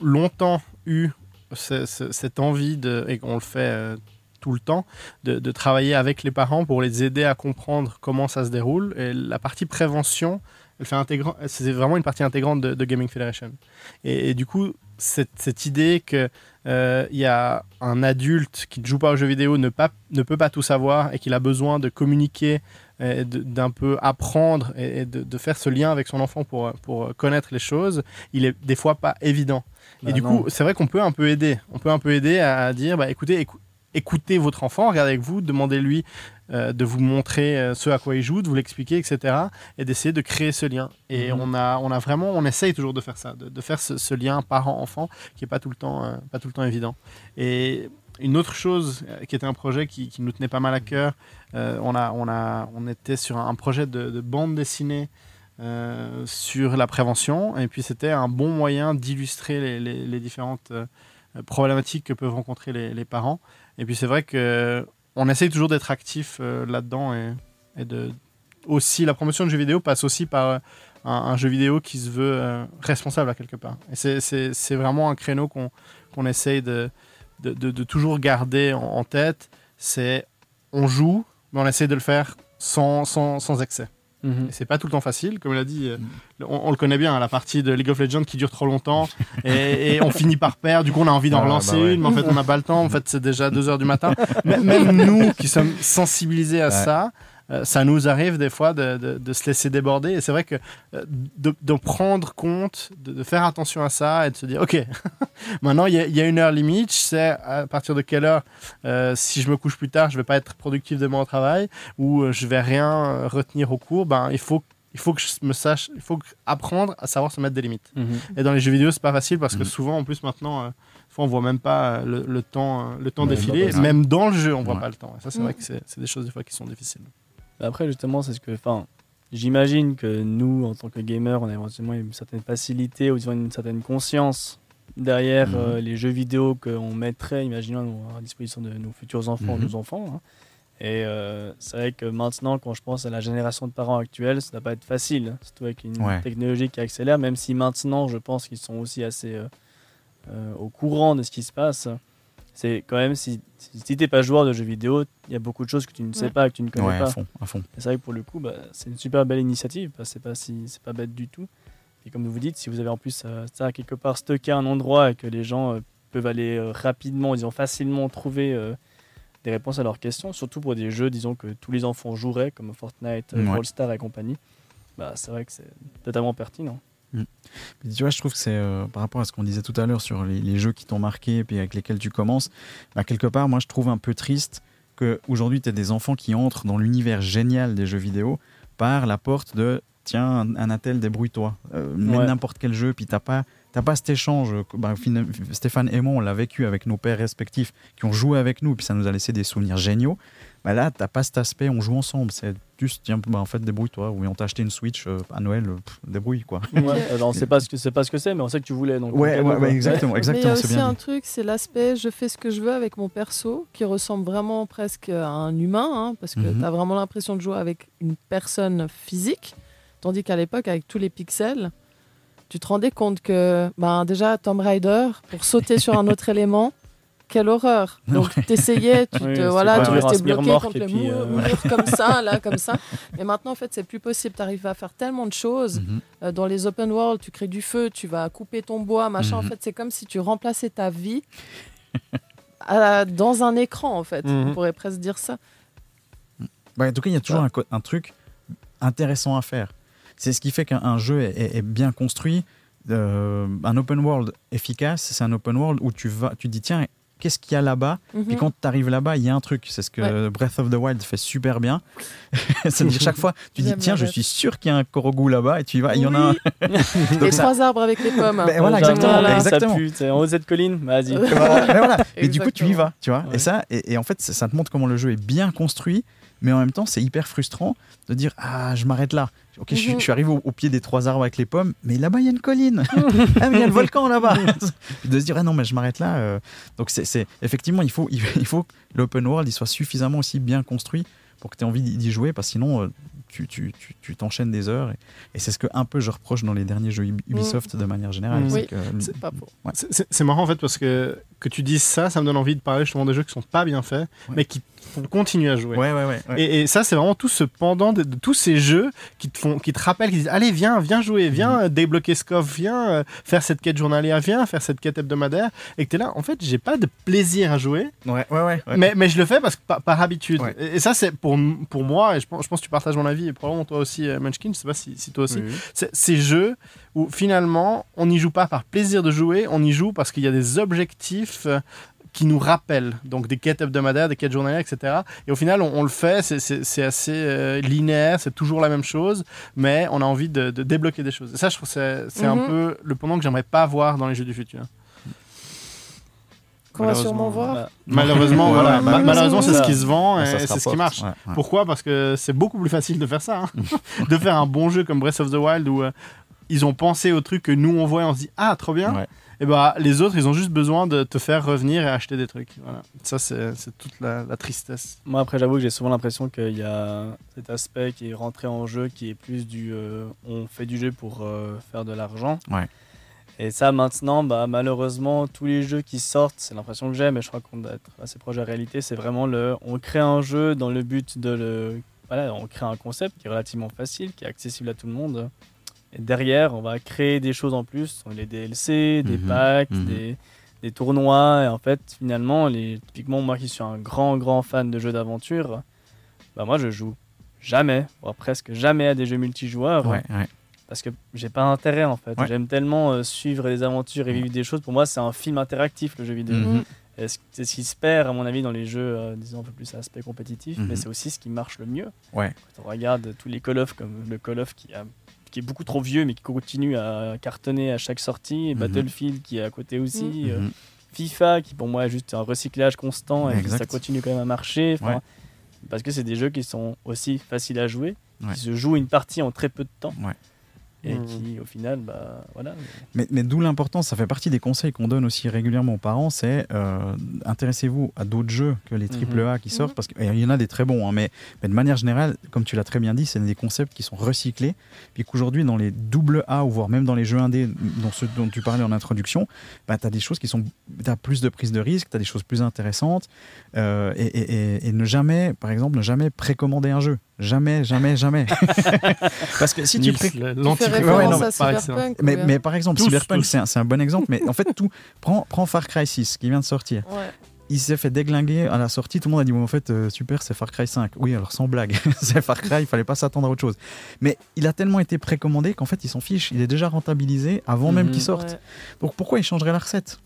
longtemps eu ce- ce- cette envie, de, et on le fait euh, tout le temps, de, travailler avec les parents pour les aider à comprendre comment ça se déroule. Et la partie prévention, elle fait c'est vraiment une partie intégrante de, Gaming Federation. Et, du coup, cette, idée que euh, il y a un adulte qui ne joue pas aux jeux vidéo ne, pas, ne peut pas tout savoir et qu'il a besoin de communiquer, d'un peu apprendre et, de, de faire ce lien avec son enfant pour, pour connaître les choses, il est des fois pas évident. Bah et du non. coup, c'est vrai qu'on peut un peu aider. On peut un peu aider à, dire, bah, écoutez, écou- écoutez votre enfant, regardez avec vous, demandez-lui euh, de vous montrer euh, ce à quoi il joue, de vous l'expliquer, etc. Et d'essayer de créer ce lien. Et Mhm. on, a, on a vraiment, on essaye toujours de faire ça, de, de faire ce, ce lien parent-enfant qui est pas tout le temps, euh, pas tout le temps évident. Et une autre chose euh, qui était un projet qui, nous tenait pas mal à cœur, euh, on, était sur un projet de, de bande dessinée euh, sur la prévention. Et puis c'était un bon moyen d'illustrer les, différentes problématiques que peuvent rencontrer les, parents. Et puis c'est vrai que on essaye toujours d'être actif là-dedans et, aussi la promotion de jeux vidéo passe aussi par un, jeu vidéo qui se veut responsable à quelque part. Et c'est- vraiment un créneau qu'on qu'on essaye de, de, de- de toujours garder en, en tête. C'est on joue, mais on essaye de le faire sans, sans, sans excès. Mhm. C'est pas tout le temps facile, comme il a dit. euh, le- on, on le connaît bien, la partie de League of Legends qui dure trop longtemps et, et on finit par perdre. Du coup, on a envie d'en Ah, relancer bah ouais. une, mais en fait, on n'a pas le temps. En fait, c'est déjà 2 heures du matin. Mais même nous qui sommes sensibilisés à Ouais. ça, ça nous arrive des fois de, de- de se laisser déborder. Et c'est vrai que euh, de, de prendre compte, de, de faire attention à ça et de se dire, OK, maintenant il y, a- il y a une heure limite, je sais à partir de quelle heure, euh, si je me couche plus tard, je vais pas être productif demain au travail ou euh, je vais rien euh, retenir au cours. Ben, il faut il faut que je me sache, il faut apprendre à savoir se mettre des limites. Mhm. Et dans les jeux vidéo, c'est pas facile parce que Mhm. souvent, en plus, maintenant, euh, on voit même pas euh, le, le temps, euh, le temps Ouais, défiler. même dans le jeu, on voit Ouais. pas le temps. Et ça, c'est vrai que c'est des choses des fois qui sont difficiles. Mais Après, justement, c'est ce que. Enfin, j'imagine que nous, en tant que gamers, on a éventuellement une certaine facilité ou disons une certaine conscience derrière Mhm. euh, les jeux vidéo qu'on mettrait, imaginons, à disposition de nos futurs enfants, Mhm. nos enfants. hein. Et euh, c'est vrai que maintenant, quand je pense à la génération de parents actuels, ça ne va pas être facile, hein, surtout avec une Ouais. technologie qui accélère, même si maintenant, je pense qu'ils sont aussi assez euh, au courant de ce qui se passe. C'est quand même, si, si, tu n'es pas joueur de jeux vidéo, il y a beaucoup de choses que tu ne sais Ouais. pas, que tu ne connais Ouais, pas. à fond, à fond. Et c'est vrai que pour le coup, bah, c'est une super belle initiative. parce que c'est pas si, c'est pas bête du tout. Et comme vous dites, si vous avez en plus euh, ça quelque part stocké à un endroit et que les gens euh, peuvent aller euh, rapidement, disons facilement trouver euh, des réponses à leurs questions, surtout pour des jeux, disons que tous les enfants joueraient, comme Fortnite, euh, Ouais. Stars et compagnie. Bah, c'est vrai que c'est totalement pertinent. Puis tu vois, je trouve que c'est euh, par rapport à ce qu'on disait tout à l'heure sur les, les jeux qui t'ont marqué et puis avec lesquels tu commences, bah, quelque part, moi je trouve un peu triste qu'aujourd'hui tu as des enfants qui entrent dans l'univers génial des jeux vidéo par la porte de tiens, un, attel, débrouille-toi. Euh, Ouais. n'importe quel jeu, puis t'as pas. T'as pas cet échange. que- bah, Stéphane et moi, on l'a vécu avec nos pères respectifs qui ont joué avec nous, puis ça nous a laissé des souvenirs géniaux. Bah là, t'as pas cet aspect, on joue ensemble. C'est juste, tiens, bah, en fait, débrouille-toi. Oui, on t'a acheté une Switch euh, à Noël, euh, pff, débrouille, quoi. Ouais, alors on sait pas ce que c'est pas ce que c'est, mais on sait que tu voulais. Donc Ouais, ouais, quoi. ouais, exactement, Mais il y exactement, a aussi un dit. truc, c'est l'aspect je fais ce que je veux avec mon perso, qui ressemble vraiment presque à un humain, hein, parce que Mhm. tu as vraiment l'impression de jouer avec une personne physique, tandis qu'à l'époque, avec tous les pixels, tu te rendais compte que ben, déjà Tomb Raider, pour sauter sur un autre élément, quelle horreur. Donc t'essayais, tu Oui, te voilà, tu restais bloqué contre le puis, mur, euh, mur comme ça, là, comme ça. Et maintenant, en fait, c'est plus possible. Tu arrives à faire tellement de choses. Mhm. Euh, dans les open world, tu crées du feu, tu vas couper ton bois, machin. En Mhm. fait, c'est comme si tu remplaçais ta vie à- dans un écran, en fait. Mhm. On pourrait presque dire ça. Bah, en tout cas, il y a toujours un, truc intéressant à faire. C'est ce qui fait qu'un un jeu est, est- est bien construit. Euh, un open world efficace, c'est un open world où tu vas, tu dis tiens, qu'est-ce qu'il y a là-bas Mhm. Puis quand tu arrives là-bas, il y a un truc. C'est ce que Breath of the Wild fait super bien. C'est-à-dire chaque fois, tu dis tiens, je suis sûr qu'il y a un Korogu là-bas et tu y vas. Il y en a un. Les ça- trois arbres avec les pommes. Ben voilà, exactement, ça exactement. pue, t'es en haut de cette colline, vas-y. Euh, Voilà, mais voilà. Et du coup, tu y vas, tu vois. Ouais. Et ça, et, et en fait, ça, ça te montre comment le jeu est bien construit, mais en même temps, c'est hyper frustrant de dire ah, je m'arrête là. Ok, je, suis, Mhm. je suis arrivé au, au pied des trois arbres avec les pommes, mais là-bas il y a une colline. ah, mais il y a le volcan là-bas. de se dire ah non, mais je m'arrête là. euh. Donc c'est, effectivement, il faut, il, il faut que l'open world il soit suffisamment aussi bien construit pour que tu aies envie d'y jouer, parce que sinon. euh, tu, tu, tu, tu t'enchaînes des heures et, et c'est ce que un peu je reproche dans les derniers jeux Ubi- Ubisoft de manière générale. Mhm. c'est Oui. Ouais. Marrant en fait parce que que tu dises ça, ça me donne envie de parler justement des jeux qui sont pas bien faits, Ouais. mais qui font continuer à jouer. Ouais, ouais, ouais. ouais. Et, et ça, c'est vraiment tout ce pendant de, de tous ces jeux qui te font, qui te rappellent, qui disent allez viens, viens jouer, viens Mhm. euh, débloquer Scoff, viens euh, faire cette quête journalière, viens faire cette quête hebdomadaire, et que t'es là. En fait, j'ai pas de plaisir à jouer, Ouais, ouais, ouais. mais, mais je le fais parce que par, par habitude. Et, et ça, c'est pour pour moi, et je pense, je pense que tu partages mon avis, et probablement toi aussi, euh, Munchkin. Je sais pas si, si toi aussi. Oui, oui. C'est- Ces jeux où finalement, on n'y joue pas par plaisir de jouer, on y joue parce qu'il y a des objectifs euh, qui nous rappellent, donc des quêtes hebdomadaires, des quêtes journalières, etc. Et au final, on, on le fait, c'est- assez euh, linéaire, c'est toujours la même chose, mais on a envie de, de débloquer des choses. Et ça, je trouve que c'est un Mhm. peu le pendant que j'aimerais pas voir dans les jeux du futur. Qu'on va sûrement Malheureusement, voir. Bah, Malheureusement, voilà. Ma- malheureusement, c'est ce qui se vend Ouais, et c'est ce qui marche. Ouais, ouais. Pourquoi? Parce que c'est beaucoup plus facile de faire ça. hein. de faire un bon jeu comme Breath of the Wild où euh, ils ont pensé au truc que nous on voit et on se dit Ah, trop bien. Ouais. Et bah, les autres, ils ont juste besoin de te faire revenir et acheter des trucs. Voilà. Ça, c'est toute la, la tristesse. Moi, après, j'avoue que j'ai souvent l'impression qu'il y a cet aspect qui est rentré en jeu qui est plus du. euh, on fait du jeu pour euh, faire de l'argent. Ouais. Et ça, maintenant, bah, malheureusement, tous les jeux qui sortent, c'est l'impression que j'ai, mais je crois qu'on doit être assez proche de la réalité. C'est vraiment le. On crée un jeu dans le but de le. Voilà, on crée un concept qui est relativement facile, qui est accessible à tout le monde. Et derrière, on va créer des choses en plus, les DLC, des Mhm, packs, mhm. des, des tournois. Et en fait, finalement, les, typiquement, moi qui suis un grand, grand fan de jeux d'aventure, bah moi, je joue jamais, voire presque jamais à des jeux multijoueurs. Ouais, ouais. Parce que j'ai pas intérêt en fait. Ouais. J'aime tellement euh, suivre les aventures et vivre des choses. Pour moi, c'est un film interactif le jeu vidéo. Mhm. C'est ce qui se perd, à mon avis, dans les jeux, euh, disons un peu plus à aspect compétitif, Mhm. mais c'est aussi ce qui marche le mieux. Ouais. Quand on regarde tous les Call of, comme le Call of qui, a- qui est beaucoup trop vieux, mais qui continue à cartonner à chaque sortie, et Mhm. Battlefield qui est à côté aussi, Mhm. euh, Mhm. FIFA qui pour moi est juste un recyclage constant et Exact. ça continue quand même à marcher. Ouais. Parce que c'est des jeux qui sont aussi faciles à jouer, Ouais. qui se jouent une partie en très peu de temps. Ouais. Et Mhm. qui, au final, bah voilà. Mais, mais d'où l'importance, ça fait partie des conseils qu'on donne aussi régulièrement aux parents, c'est euh, intéressez-vous à d'autres jeux que les triple A qui sortent, parce qu'il y en a des très bons, hein, mais, mais de manière générale, comme tu l'as très bien dit, c'est des concepts qui sont recyclés, puis qu'aujourd'hui dans les double A, ou voire même dans les jeux indés, dont ceux dont tu parlais en introduction, bah, tu as des choses qui sont, tu as plus de prise de risque, tu as des choses plus intéressantes, euh, et, et- et- et ne jamais, par exemple, ne jamais précommander un jeu. Jamais, jamais, jamais. parce que si tu pré- Ouais, non, à par mais, mais par exemple, Tous, Cyberpunk, c'est un, c'est un bon exemple. Mais en fait, tout. Prends, prends Far Cry 6 qui vient de sortir. Ouais. Il s'est fait déglinguer à la sortie. Tout le monde a dit bon, en fait, euh, super, c'est Far Cry 5. Oui, alors sans blague, c'est Far Cry, il fallait pas s'attendre à autre chose. Mais il a tellement été précommandé qu'en fait, il s'en fiche. Il est déjà rentabilisé avant même Mhm. qu'il sorte. Ouais. Donc pourquoi il changerait la recette?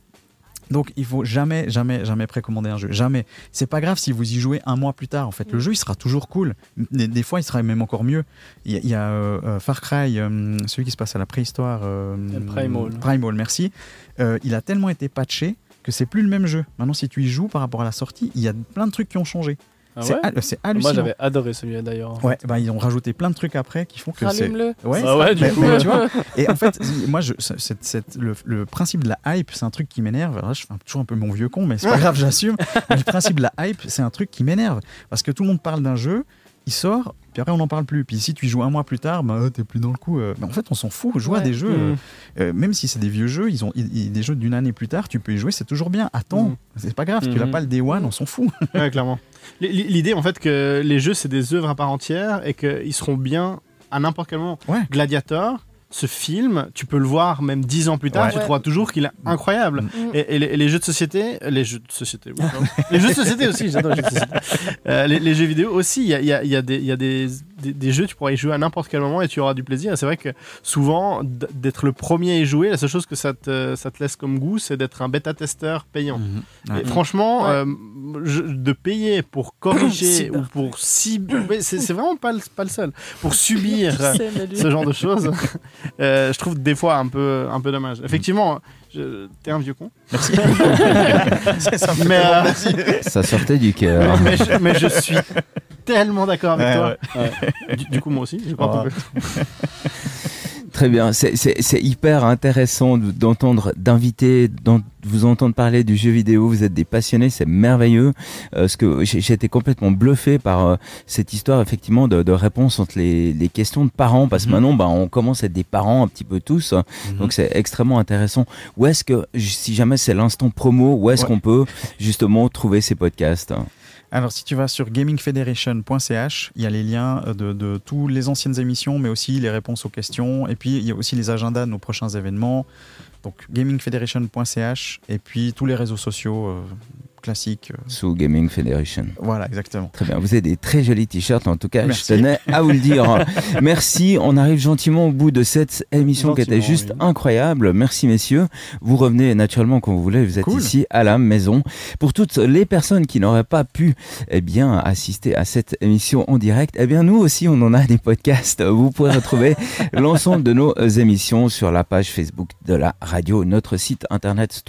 Donc il faut jamais, jamais, jamais précommander un jeu. Jamais. C'est pas grave si vous y jouez un mois plus tard. En fait, le Mm. jeu il sera toujours cool. Des, des fois, il sera même encore mieux. Il y a, il y a, euh, euh, Far Cry, euh, celui qui se passe à la préhistoire. euh, Primal. Primal, merci. Il a tellement été patché que c'est plus le même jeu. Maintenant, si tu y joues par rapport à la sortie, il y a plein de trucs qui ont changé. Ah c'est ouais hal- c'est Moi hallucinant. j'avais adoré celui-là d'ailleurs. Ouais, bah, ils ont rajouté plein de trucs après qui font que c'est. Ouais, Ah ouais, du mais- coup, mais tu vois, et en fait, moi, je, c'est- c'est- le, le principe de la hype, c'est un truc qui m'énerve. Je fais un- toujours un peu mon vieux con, mais c'est pas grave, j'assume. Mais le principe de la hype, c'est un truc qui m'énerve. Parce que tout le monde parle d'un jeu, il sort, puis après, on n'en parle plus. Puis si tu y joues un mois plus tard, bah, euh, t'es plus dans le coup. euh. Mais en fait, on s'en fout. Joue à des jeux, Mm. euh, même si c'est des vieux jeux, ils ont ils- des jeux d'une année plus tard, tu peux y jouer, c'est toujours bien. Attends, Mhm. c'est pas grave, tu l'as Mhm. pas le day one, on s'en fout. Ouais, clairement. L'idée, en fait, que les jeux, c'est des œuvres à part entière et qu'ils seront bien à n'importe quel moment. Ouais. Gladiator, ce film, tu peux le voir même dix ans plus tard, Ouais. tu trouveras toujours qu'il est incroyable. Mm. Mm. Et, et les, et les jeux de société, les jeux de société, oui, les jeux de société aussi, j'adore les jeux de société. Euh, les, les jeux vidéo aussi, il y a, il y a- il y a des, il y a des, des, des jeux, tu pourras y jouer à n'importe quel moment et tu auras du plaisir. Et c'est vrai que souvent, d'être le premier à y jouer, la seule chose que ça te, ça te laisse comme goût, c'est d'être un bêta-testeur payant. Et franchement, Ouais. euh, je- de payer pour corriger ou pour subir, c'est vraiment pas le, pas le seul, pour subir sais, ce genre de choses, euh, je trouve des fois un peu, un peu dommage. Effectivement, je- t'es un vieux con, C'est ça, mais, euh, Ça sortait du cœur. mais, je, mais je suis tellement d'accord avec Ouais, toi. Du, du coup, moi aussi, je crois Ouais. Très bien, c'est- hyper intéressant de- d'entendre, d'inviter, d'en- vous entendre parler du jeu vidéo. Vous êtes des passionnés, c'est merveilleux. Euh, ce que été complètement bluffé par euh, cette histoire effectivement de, de réponse entre les, les questions de parents, parce que Mhm. maintenant, bah, on commence à être des parents un petit peu tous, Mhm. donc c'est extrêmement intéressant. Où est-ce que, si jamais c'est l'instant promo, où est-ce Ouais. qu'on peut justement trouver ces podcasts? Alors, si tu vas sur gamingfederation.ch, il y a les liens euh, de, toutes les anciennes émissions, mais aussi les réponses aux questions. Et puis, il y a aussi les agendas de nos prochains événements. Donc, gamingfederation.ch et puis tous les réseaux sociaux euh, classiques. euh, sous Gaming Federation voilà, exactement. Très bien, vous avez des très jolis t-shirts, en tout cas, Merci. je tenais à vous le dire. Merci, on arrive gentiment au bout de cette émission qui était Gentiment, juste oui. incroyable. Merci messieurs, vous revenez naturellement quand vous voulez, vous êtes Cool. ici à la maison. Pour toutes les personnes qui n'auraient pas pu eh bien, assister à cette émission en direct, eh bien nous aussi on en a des podcasts. Vous pourrez retrouver l'ensemble de nos émissions sur la page Facebook de la radio, notre site internet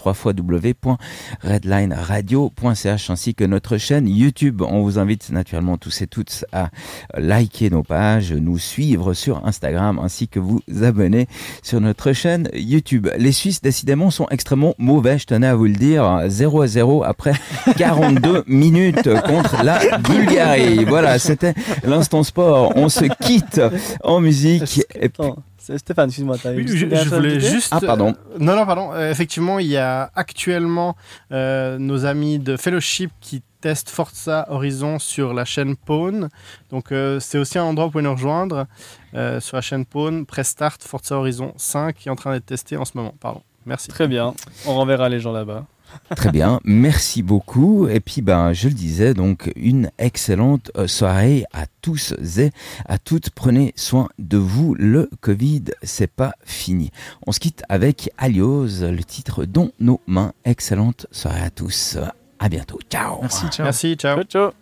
www.redlineradio.ch ainsi que notre chaîne YouTube. On vous invite naturellement tous et toutes à liker nos pages, nous suivre sur Instagram ainsi que vous abonner sur notre chaîne YouTube. Les Suisses décidément sont extrêmement mauvais, je tenais à vous le dire. 0 à 0 après 42 minutes contre la Bulgarie. Voilà, c'était l'instant sport. On se quitte en musique. Et Stéphane, excuse-moi. t'as Oui, je, voulais juste. Ah, pardon. euh, non, non, pardon. Euh, effectivement, il y a actuellement euh, nos amis de Fellowship qui testent Forza Horizon sur la chaîne Pawn. Donc, euh, c'est aussi un endroit où vous pouvez nous rejoindre euh, sur la chaîne Pawn. Prestart Forza Horizon 5 qui est en train d'être testé en ce moment. Pardon. Merci. Très bien, on renverra les gens là-bas. Très bien, merci beaucoup. Et puis, ben, je le disais, donc, une excellente euh, soirée à tous et à toutes. Prenez soin de vous. Le Covid, c'est pas fini. On se quitte avec Alios, le titre Dans nos mains. Excellente soirée à tous. À bientôt. Ciao. Merci, ciao. Merci, ciao. Ciao, ciao.